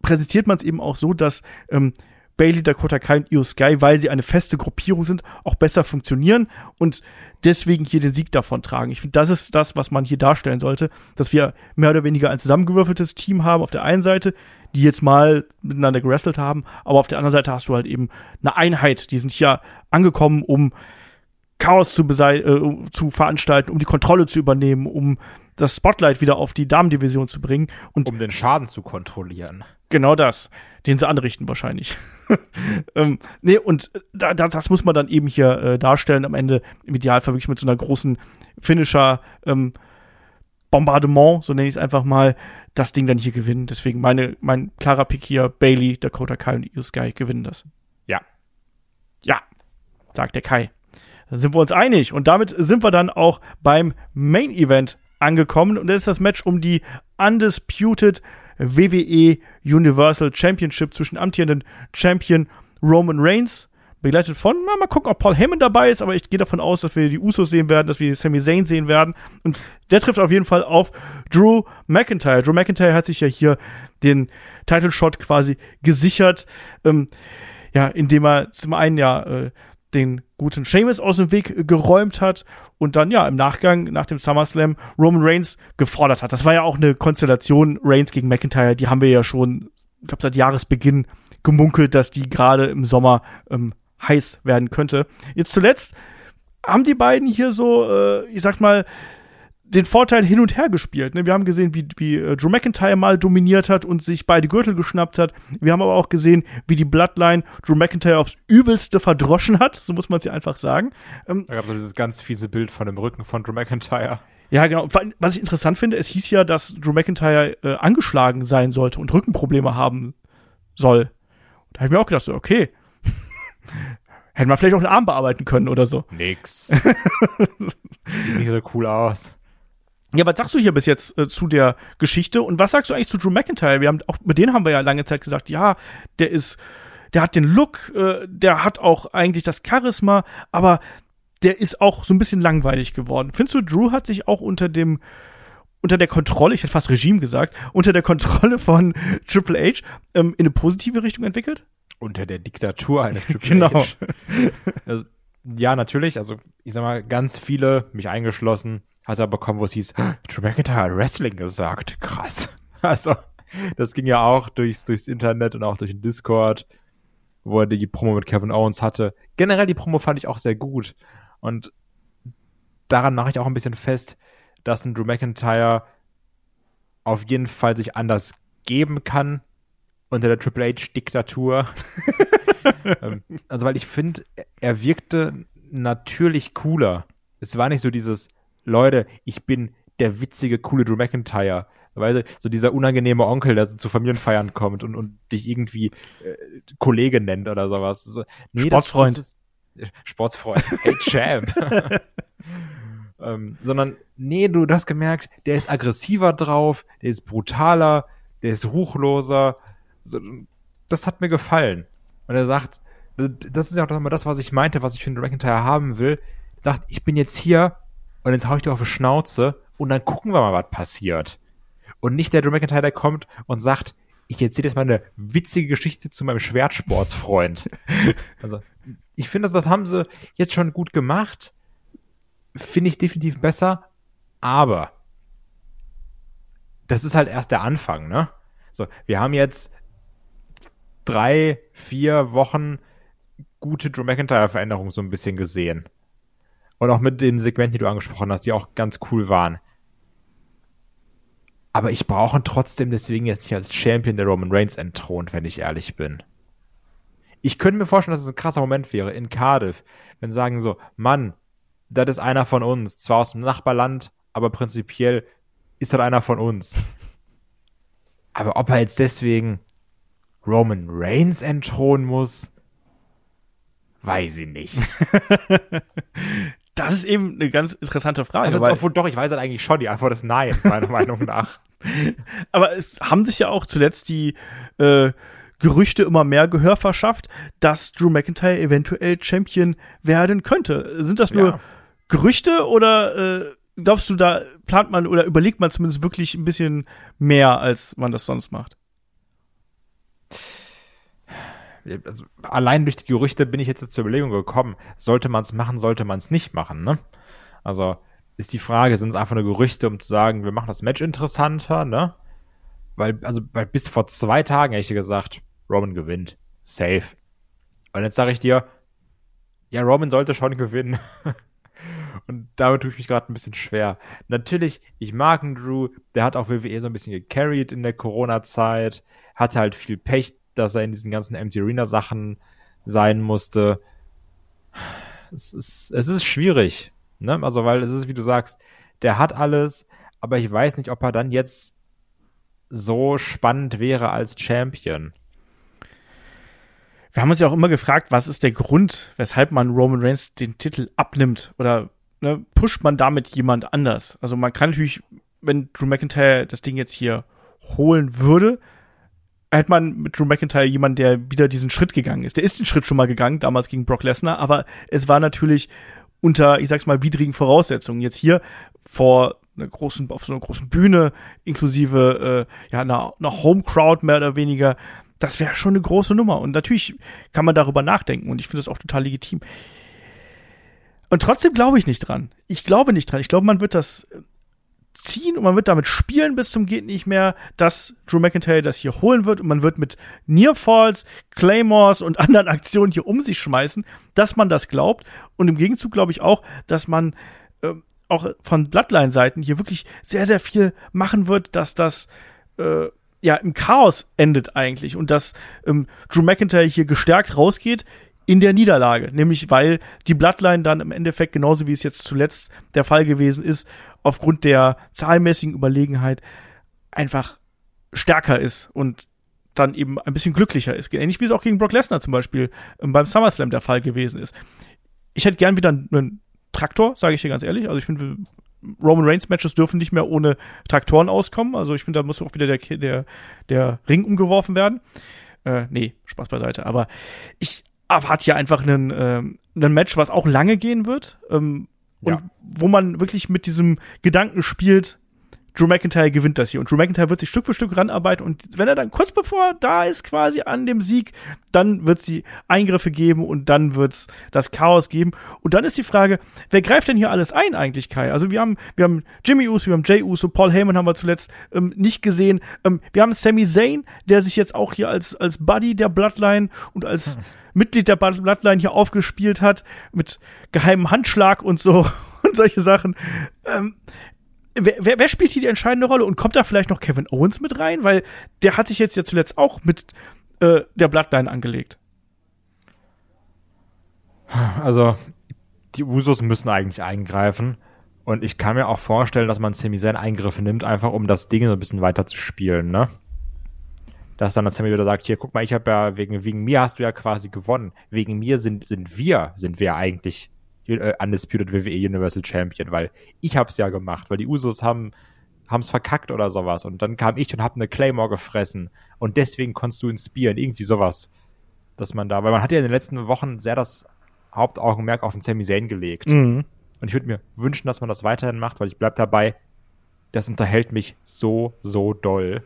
präsentiert man es eben auch so, dass ähm, Bailey, Dakota Kai und Io Sky, weil sie eine feste Gruppierung sind, auch besser funktionieren und deswegen hier den Sieg davon tragen. Ich finde, das ist das, was man hier darstellen sollte, dass wir mehr oder weniger ein zusammengewürfeltes Team haben auf der einen Seite, die jetzt mal miteinander gewrestelt haben, aber auf der anderen Seite hast du halt eben eine Einheit, die sind hier angekommen, um Chaos zu, äh, zu veranstalten, um die Kontrolle zu übernehmen, um das Spotlight wieder auf die Damendivision zu bringen und um den Schaden zu kontrollieren. Genau das, den sie anrichten wahrscheinlich. ähm, nee, und da, da, das muss man dann eben hier äh, darstellen am Ende im Idealfall wirklich mit so einer großen Finisher ähm, Bombardement, so nenne ich es einfach mal, das Ding dann hier gewinnen. Deswegen meine, mein klarer Pick hier, Bailey, Dakota Kai und Io Sky gewinnen das. Ja. Ja, sagt der Kai. Da sind wir uns einig. Und damit sind wir dann auch beim Main Event angekommen. Und das ist das Match um die Undisputed WWE Universal Championship zwischen amtierenden Champion Roman Reigns begleitet von, na, mal gucken, ob Paul Heyman dabei ist, aber ich gehe davon aus, dass wir die Usos sehen werden, dass wir Sami Zayn sehen werden. Und der trifft auf jeden Fall auf Drew McIntyre. Drew McIntyre hat sich ja hier den Title Shot quasi gesichert, ähm, ja, indem er zum einen ja äh, den guten Sheamus aus dem Weg geräumt hat und dann ja im Nachgang nach dem SummerSlam Roman Reigns gefordert hat. Das war ja auch eine Konstellation Reigns gegen McIntyre, die haben wir ja schon, ich glaube seit Jahresbeginn gemunkelt, dass die gerade im Sommer ähm, heiß werden könnte. Jetzt zuletzt haben die beiden hier so, äh, ich sag mal, den Vorteil hin und her gespielt. Ne? Wir haben gesehen, wie, wie äh, Drew McIntyre mal dominiert hat und sich beide Gürtel geschnappt hat. Wir haben aber auch gesehen, wie die Bloodline Drew McIntyre aufs Übelste verdroschen hat. So muss man es ja einfach sagen. Ähm, da gab es dieses ganz fiese Bild von dem Rücken von Drew McIntyre. Ja, genau. Was ich interessant finde, es hieß ja, dass Drew McIntyre äh, angeschlagen sein sollte und Rückenprobleme haben soll. Da habe ich mir auch gedacht, so, okay. Hätten wir vielleicht auch den Arm bearbeiten können oder so. Nix. Sieht nicht so cool aus. Ja, was sagst du hier bis jetzt äh, zu der Geschichte und was sagst du eigentlich zu Drew McIntyre? Wir haben auch mit denen haben wir ja lange Zeit gesagt, ja, der ist, der hat den Look, äh, der hat auch eigentlich das Charisma, aber der ist auch so ein bisschen langweilig geworden. Findest du, Drew hat sich auch unter dem unter der Kontrolle, ich hätte fast Regime gesagt, unter der Kontrolle von Triple H ähm, in eine positive Richtung entwickelt? Unter der Diktatur eines Triple genau. Also, ja, natürlich. Also, ich sag mal, ganz viele, mich eingeschlossen, hast du aber bekommen, wo es hieß, Drew McIntyre hat Wrestling gesagt. Krass. Also, das ging ja auch durchs, durchs Internet und auch durch den Discord, wo er die Promo mit Kevin Owens hatte. Generell die Promo fand ich auch sehr gut. Und daran mache ich auch ein bisschen fest, dass ein Drew McIntyre auf jeden Fall sich anders geben kann unter der Triple H-Diktatur. Ähm, also, weil ich finde, er wirkte natürlich cooler. Es war nicht so dieses, Leute, ich bin der witzige, coole Drew McIntyre. Weil so dieser unangenehme Onkel, der so zu Familienfeiern kommt und, und dich irgendwie äh, Kollege nennt oder sowas. So, nee, Sportsfreund. Das, das ist, Sportsfreund. Hey, Champ. ähm, sondern, nee, du, du hast gemerkt, der ist aggressiver drauf, der ist brutaler, der ist ruchloser. So, das hat mir gefallen. Und er sagt, das ist ja auch immer das, was ich meinte, was ich für den McIntyre haben will. Er sagt, ich bin jetzt hier und jetzt hau ich dir auf die Schnauze und dann gucken wir mal, was passiert. Und nicht der Drew McIntyre, der kommt und sagt, ich erzähle jetzt mal eine witzige Geschichte zu meinem Schwertsportsfreund. also, ich finde, das, das haben sie jetzt schon gut gemacht. Finde ich definitiv besser. Aber das ist halt erst der Anfang, ne? So, wir haben jetzt drei, vier Wochen gute Drew McIntyre-Veränderungen so ein bisschen gesehen. Und auch mit den Segmenten, die du angesprochen hast, die auch ganz cool waren. Aber ich brauche ihn trotzdem deswegen jetzt nicht als Champion der Roman Reigns entthront, wenn ich ehrlich bin. Ich könnte mir vorstellen, dass es ein krasser Moment wäre in Cardiff, wenn sie sagen so, Mann, das ist einer von uns, zwar aus dem Nachbarland, aber prinzipiell ist das einer von uns. Aber ob er jetzt deswegen Roman Reigns entthronen muss, weiß ich nicht. Das ist eben eine ganz interessante Frage. Also, obwohl doch, ich weiß halt eigentlich schon, die Antwort ist nein, meiner Meinung nach. Aber es haben sich ja auch zuletzt die äh, Gerüchte immer mehr Gehör verschafft, dass Drew McIntyre eventuell Champion werden könnte. Sind das nur ja. Gerüchte oder äh, glaubst du, da plant man oder überlegt man zumindest wirklich ein bisschen mehr, als man das sonst macht? Also allein durch die Gerüchte bin ich jetzt zur Überlegung gekommen, sollte man es machen, sollte man es nicht machen, ne? Also ist die Frage, sind es einfach nur Gerüchte, um zu sagen, wir machen das Match interessanter, ne? Weil, also, weil bis vor zwei Tagen hätte ich gesagt, Roman gewinnt. Safe. Und jetzt sage ich dir, ja, Roman sollte schon gewinnen. Und damit tue ich mich gerade ein bisschen schwer. Natürlich, ich mag einen Drew, der hat auch WWE so ein bisschen gecarried in der Corona-Zeit, hatte halt viel Pech dass er in diesen ganzen Empty Arena Sachen sein musste. Es ist, es ist schwierig, ne? Also, weil es ist, wie du sagst, der hat alles, aber ich weiß nicht, ob er dann jetzt so spannend wäre als Champion. Wir haben uns ja auch immer gefragt, was ist der Grund, weshalb man Roman Reigns den Titel abnimmt oder ne, pusht man damit jemand anders? Also man kann natürlich, wenn Drew McIntyre das Ding jetzt hier holen würde, hätte man mit Drew McIntyre jemanden, der wieder diesen Schritt gegangen ist. Der ist den Schritt schon mal gegangen, damals gegen Brock Lesnar, aber es war natürlich unter, ich sag's mal, widrigen Voraussetzungen. Jetzt hier vor einer großen, auf so einer großen Bühne, inklusive äh, ja, einer, einer Home-Crowd mehr oder weniger, das wäre schon eine große Nummer. Und natürlich kann man darüber nachdenken und ich finde das auch total legitim. Und trotzdem glaube ich nicht dran. Ich glaube nicht dran. Ich glaube, man wird das ziehen und man wird damit spielen bis zum geht nicht mehr, dass Drew McIntyre das hier holen wird und man wird mit Nearfalls, Claymores und anderen Aktionen hier um sich schmeißen, dass man das glaubt. Und im Gegenzug glaube ich auch, dass man äh, auch von Bloodline-Seiten hier wirklich sehr, sehr viel machen wird, dass das äh, ja im Chaos endet eigentlich und dass ähm, Drew McIntyre hier gestärkt rausgeht in der Niederlage, nämlich weil die Bloodline dann im Endeffekt genauso wie es jetzt zuletzt der Fall gewesen ist, aufgrund der zahlenmäßigen Überlegenheit einfach stärker ist und dann eben ein bisschen glücklicher ist. Ähnlich wie es auch gegen Brock Lesnar zum Beispiel ähm, beim SummerSlam der Fall gewesen ist. Ich hätte gern wieder einen Traktor, sage ich dir ganz ehrlich. Also ich finde, Roman Reigns Matches dürfen nicht mehr ohne Traktoren auskommen. Also ich finde, da muss auch wieder der, der, der Ring umgeworfen werden. Äh, nee, Spaß beiseite. Aber ich erwarte hier einfach einen, äh, einen Match, was auch lange gehen wird. Ähm, und ja. wo man wirklich mit diesem Gedanken spielt, Drew McIntyre gewinnt das hier. Und Drew McIntyre wird sich Stück für Stück ranarbeiten. Und wenn er dann kurz bevor da ist, quasi an dem Sieg, dann wird es die Eingriffe geben und dann wird es das Chaos geben. Und dann ist die Frage, wer greift denn hier alles ein eigentlich, Kai? Also wir haben, wir haben Jimmy Uso, wir haben Jay Uso, Paul Heyman haben wir zuletzt ähm, nicht gesehen. Ähm, wir haben Sami Zayn, der sich jetzt auch hier als, als Buddy der Bloodline und als hm. Mitglied der Bloodline hier aufgespielt hat, mit geheimem Handschlag und so und solche Sachen. Ähm, wer, wer, wer spielt hier die entscheidende Rolle und kommt da vielleicht noch Kevin Owens mit rein? Weil der hat sich jetzt ja zuletzt auch mit äh, der Bloodline angelegt. Also, die Usos müssen eigentlich eingreifen. Und ich kann mir auch vorstellen, dass man Sami Zayn Eingriffe nimmt, einfach um das Ding so ein bisschen weiter zu spielen, ne? Dass dann Sammy wieder sagt, hier, guck mal, ich habe ja, wegen, wegen mir hast du ja quasi gewonnen. Wegen mir sind, sind wir, sind wir eigentlich äh, Undisputed WWE Universal Champion, weil ich hab's ja gemacht, weil die Usos haben haben's verkackt oder sowas und dann kam ich und hab eine Claymore gefressen und deswegen konntest du ihn spielen, irgendwie sowas. Dass man da, weil man hat ja in den letzten Wochen sehr das Hauptaugenmerk auf den Sami Zayn gelegt. Mhm. Und ich würde mir wünschen, dass man das weiterhin macht, weil ich bleib dabei, das unterhält mich so, so doll.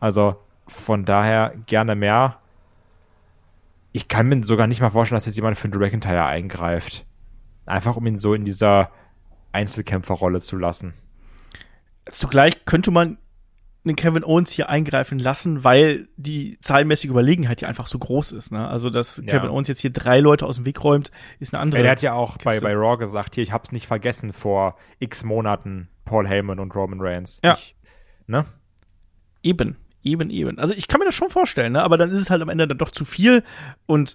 Also von daher gerne mehr. Ich kann mir sogar nicht mal vorstellen, dass jetzt jemand für den McIntyre eingreift. Einfach um ihn so in dieser Einzelkämpferrolle zu lassen. Zugleich könnte man den Kevin Owens hier eingreifen lassen, weil die zahlenmäßige Überlegenheit ja einfach so groß ist. Ne? Also, dass ja. Kevin Owens jetzt hier drei Leute aus dem Weg räumt, ist eine andere. Er hat ja auch bei, bei Raw gesagt, hier, ich hab's nicht vergessen vor x Monaten Paul Heyman und Roman Reigns. Ja. Ich, ne? Eben, eben, eben. Also ich kann mir das schon vorstellen, ne? aber dann ist es halt am Ende dann doch zu viel und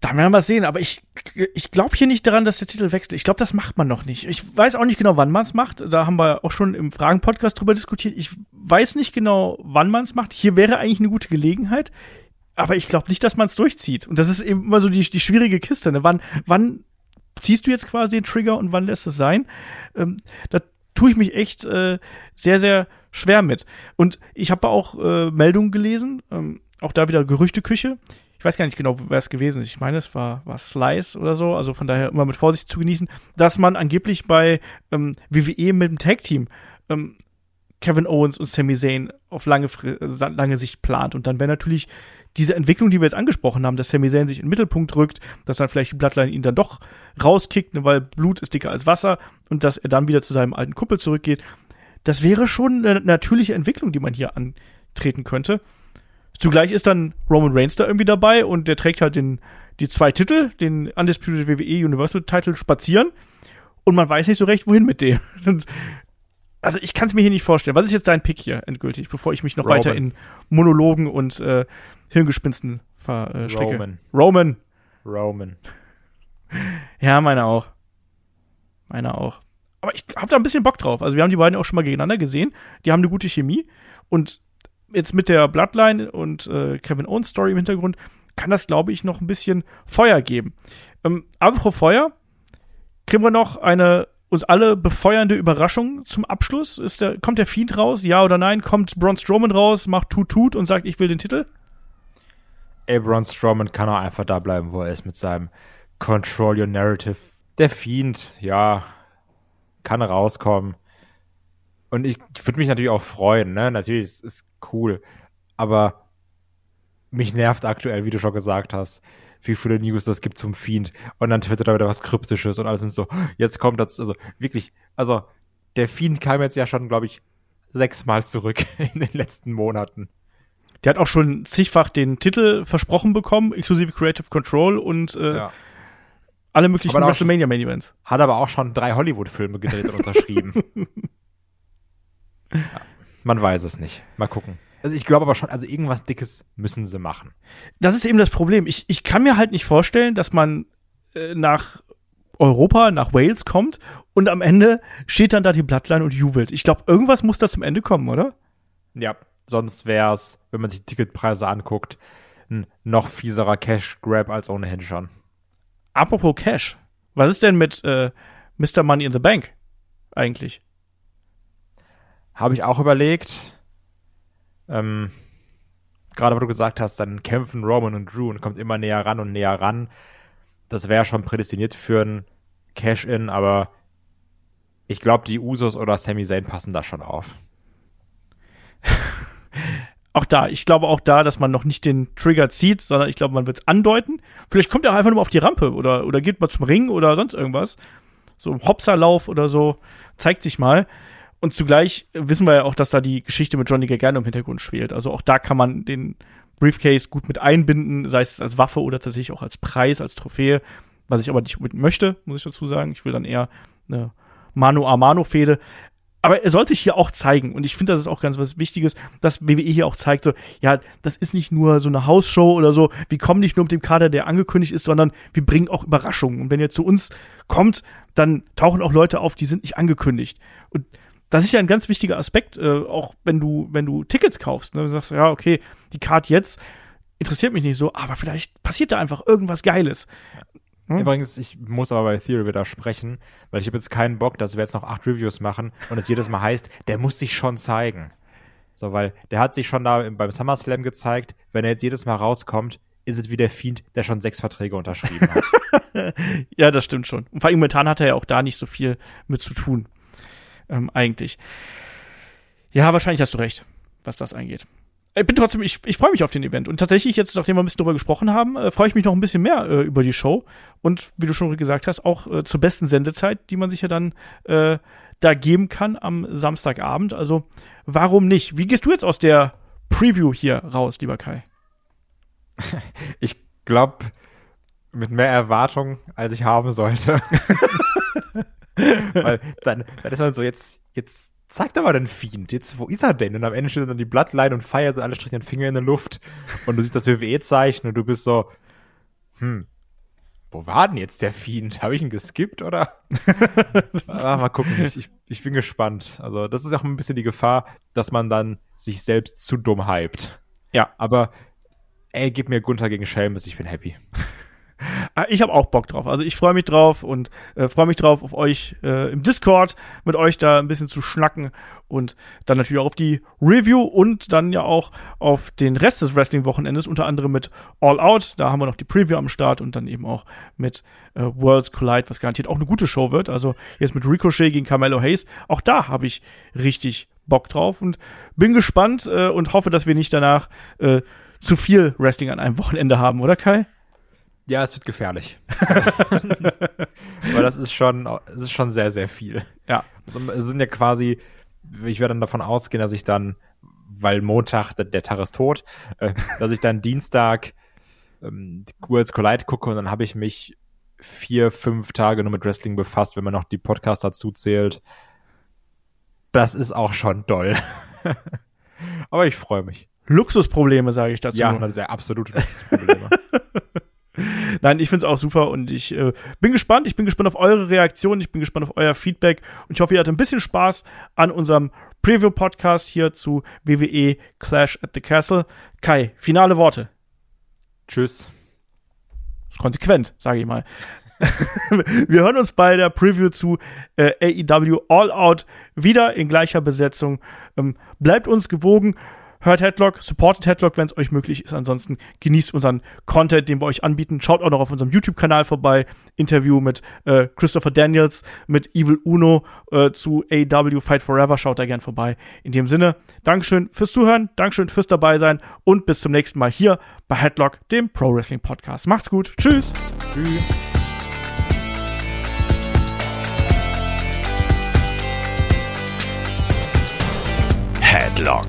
da werden wir sehen, aber ich, ich glaube hier nicht daran, dass der Titel wechselt. Ich glaube, das macht man noch nicht. Ich weiß auch nicht genau, wann man es macht. Da haben wir auch schon im Fragen-Podcast drüber diskutiert. Ich weiß nicht genau, wann man es macht. Hier wäre eigentlich eine gute Gelegenheit. Aber ich glaube nicht, dass man es durchzieht. Und das ist eben immer so die, die schwierige Kiste. Ne? Wann, wann ziehst du jetzt quasi den Trigger und wann lässt es sein? Ähm, da tue ich mich echt äh, sehr, sehr schwer mit. Und ich habe auch äh, Meldungen gelesen, ähm, auch da wieder Gerüchteküche ich weiß gar nicht genau, wer es gewesen ist. Ich meine, es war, war Slice oder so, also von daher immer mit Vorsicht zu genießen, dass man angeblich bei ähm, WWE mit dem Tag-Team ähm, Kevin Owens und Sami Zayn auf lange, lange Sicht plant. Und dann wäre natürlich diese Entwicklung, die wir jetzt angesprochen haben, dass Sami Zayn sich in den Mittelpunkt rückt, dass dann vielleicht die Bloodline ihn dann doch rauskickt, ne, weil Blut ist dicker als Wasser und dass er dann wieder zu seinem alten Kuppel zurückgeht. Das wäre schon eine natürliche Entwicklung, die man hier antreten könnte. Zugleich ist dann Roman Reigns da irgendwie dabei und der trägt halt den, die zwei Titel, den Undisputed WWE Universal Title spazieren und man weiß nicht so recht, wohin mit dem. also ich kann es mir hier nicht vorstellen. Was ist jetzt dein Pick hier endgültig, bevor ich mich noch Roman. weiter in Monologen und äh, Hirngespinsten verstricke? Roman. Roman. Roman. Ja, meine auch. Meine auch. Aber ich habe da ein bisschen Bock drauf. Also wir haben die beiden auch schon mal gegeneinander gesehen. Die haben eine gute Chemie und jetzt mit der Bloodline und äh, Kevin Owens Story im Hintergrund kann das, glaube ich, noch ein bisschen Feuer geben. Ähm, apropos Feuer, kriegen wir noch eine uns alle befeuernde Überraschung zum Abschluss. Ist der, kommt der Fiend raus? Ja oder nein? Kommt Braun Strowman raus, macht Tut Tut und sagt, ich will den Titel? Ey, Braun Strowman kann auch einfach da bleiben, wo er ist mit seinem Control Your Narrative. Der Fiend, ja, kann rauskommen. Und ich, ich würde mich natürlich auch freuen, ne? Natürlich ist es cool. Aber mich nervt aktuell, wie du schon gesagt hast, wie viele News das gibt zum Fiend. Und dann twittert er wieder was Kryptisches und alles sind so, jetzt kommt das, also wirklich, also der Fiend kam jetzt ja schon, glaube ich, sechsmal zurück in den letzten Monaten. Der hat auch schon zigfach den Titel versprochen bekommen, inklusive Creative Control und äh, ja. alle möglichen WrestleMania Main Events. Hat aber auch schon drei Hollywood-Filme gedreht und unterschrieben. ja, man weiß es nicht. Mal gucken. Also ich glaube aber schon, also irgendwas Dickes müssen sie machen. Das ist eben das Problem. Ich, ich kann mir halt nicht vorstellen, dass man äh, nach Europa, nach Wales kommt und am Ende steht dann da die Bloodline und jubelt. Ich glaube, irgendwas muss da zum Ende kommen, oder? Ja, sonst wäre es, wenn man sich die Ticketpreise anguckt, ein noch fieserer Cash-Grab als ohnehin schon. Apropos Cash, was ist denn mit äh, Mr. Money in the Bank eigentlich? Habe ich auch überlegt. Ähm, Gerade wo du gesagt hast, dann kämpfen Roman und Drew und kommt immer näher ran und näher ran. Das wäre schon prädestiniert für ein Cash-In, aber ich glaube, die Usos oder Sami Zayn passen da schon auf. auch da, ich glaube auch da, dass man noch nicht den Trigger zieht, sondern ich glaube, man wird es andeuten. Vielleicht kommt er auch einfach nur auf die Rampe oder, oder geht mal zum Ring oder sonst irgendwas. So ein Hopserlauf oder so, zeigt sich mal. Und zugleich wissen wir ja auch, dass da die Geschichte mit Johnny Gargano im Hintergrund schwelt. Also auch da kann man den Briefcase gut mit einbinden, sei es als Waffe oder tatsächlich auch als Preis, als Trophäe, was ich aber nicht unbedingt möchte, muss ich dazu sagen. Ich will dann eher eine Mano-a-Mano-Fehde. Aber er sollte sich hier auch zeigen. Und ich finde, das ist auch ganz was Wichtiges, dass WWE hier auch zeigt, so, ja, das ist nicht nur so eine Hausshow oder so. Wir kommen nicht nur mit dem Kader, der angekündigt ist, sondern wir bringen auch Überraschungen. Und wenn ihr zu uns kommt, dann tauchen auch Leute auf, die sind nicht angekündigt. Und das ist ja ein ganz wichtiger Aspekt, äh, auch wenn du, wenn du Tickets kaufst. Ne? Du sagst, ja, okay, die Card jetzt interessiert mich nicht so, aber vielleicht passiert da einfach irgendwas Geiles. Hm? Übrigens, ich muss aber bei Theory widersprechen, weil ich habe jetzt keinen Bock, dass wir jetzt noch acht Reviews machen und es jedes Mal heißt, der muss sich schon zeigen. So, weil der hat sich schon da beim SummerSlam gezeigt, wenn er jetzt jedes Mal rauskommt, ist es wie der Fiend, der schon sechs Verträge unterschrieben hat. ja, das stimmt schon. Und vor allem momentan hat er ja auch da nicht so viel mit zu tun ähm, eigentlich. Ja, wahrscheinlich hast du recht, was das angeht. Ich bin trotzdem, ich, ich freue mich auf den Event. Und tatsächlich, jetzt, nachdem wir ein bisschen drüber gesprochen haben, äh, freue ich mich noch ein bisschen mehr äh, über die Show. Und wie du schon gesagt hast, auch äh, zur besten Sendezeit, die man sich ja dann äh, da geben kann am Samstagabend. Also, warum nicht? Wie gehst du jetzt aus der Preview hier raus, lieber Kai? Ich glaube, mit mehr Erwartung, als ich haben sollte. Weil dann, dann ist man so, jetzt, jetzt zeig doch mal den Fiend. Jetzt, wo ist er denn? Und am Ende steht dann die Bloodline und feiert so alle strichen den Finger in der Luft. Und du siehst das WWE-Zeichen und du bist so, hm, wo war denn jetzt der Fiend? Habe ich ihn geskippt oder? ah, mal gucken, ich, ich, ich bin gespannt. Also, das ist auch ein bisschen die Gefahr, dass man dann sich selbst zu dumm hypt. Ja. Aber, ey, gib mir Gunther gegen Sheamus, ich bin happy. Ich habe auch Bock drauf. Also ich freue mich drauf und äh, freue mich drauf, auf euch äh, im Discord mit euch da ein bisschen zu schnacken und dann natürlich auch auf die Review und dann ja auch auf den Rest des Wrestling-Wochenendes, unter anderem mit All Out. Da haben wir noch die Preview am Start und dann eben auch mit äh, Worlds Collide, was garantiert auch eine gute Show wird. Also jetzt mit Ricochet gegen Carmelo Hayes. Auch da habe ich richtig Bock drauf und bin gespannt äh, und hoffe, dass wir nicht danach äh, zu viel Wrestling an einem Wochenende haben, oder Kai? Ja, es wird gefährlich. Weil das ist schon, es ist schon sehr, sehr viel. Ja. Also, es sind ja quasi, ich werde dann davon ausgehen, dass ich dann, weil Montag, der, der Tag ist tot, äh, dass ich dann Dienstag ähm, Worlds Collide gucke und dann habe ich mich vier, fünf Tage nur mit Wrestling befasst, wenn man noch die Podcasts dazu zählt. Das ist auch schon doll. Aber ich freue mich. Luxusprobleme, sage ich dazu. Ja, sind absolute Luxusprobleme. Nein, ich finde es auch super und ich äh, bin gespannt. Ich bin gespannt auf eure Reaktion. Ich bin gespannt auf euer Feedback und ich hoffe, ihr hattet ein bisschen Spaß an unserem Preview-Podcast hier zu WWE Clash at the Castle. Kai, finale Worte. Tschüss. Ist konsequent, sage ich mal. Wir hören uns bei der Preview zu äh, AEW All Out wieder in gleicher Besetzung. Ähm, bleibt uns gewogen hört Headlock, supportet Headlock, wenn es euch möglich ist. Ansonsten genießt unseren Content, den wir euch anbieten. Schaut auch noch auf unserem YouTube-Kanal vorbei. Interview mit äh, Christopher Daniels, mit Evil Uno äh, zu AW Fight Forever. Schaut da gern vorbei. In dem Sinne, Dankeschön fürs Zuhören, Dankeschön fürs dabei sein und bis zum nächsten Mal hier bei Headlock, dem Pro Wrestling Podcast. Macht's gut. Tschüss. Tschüss. Headlock,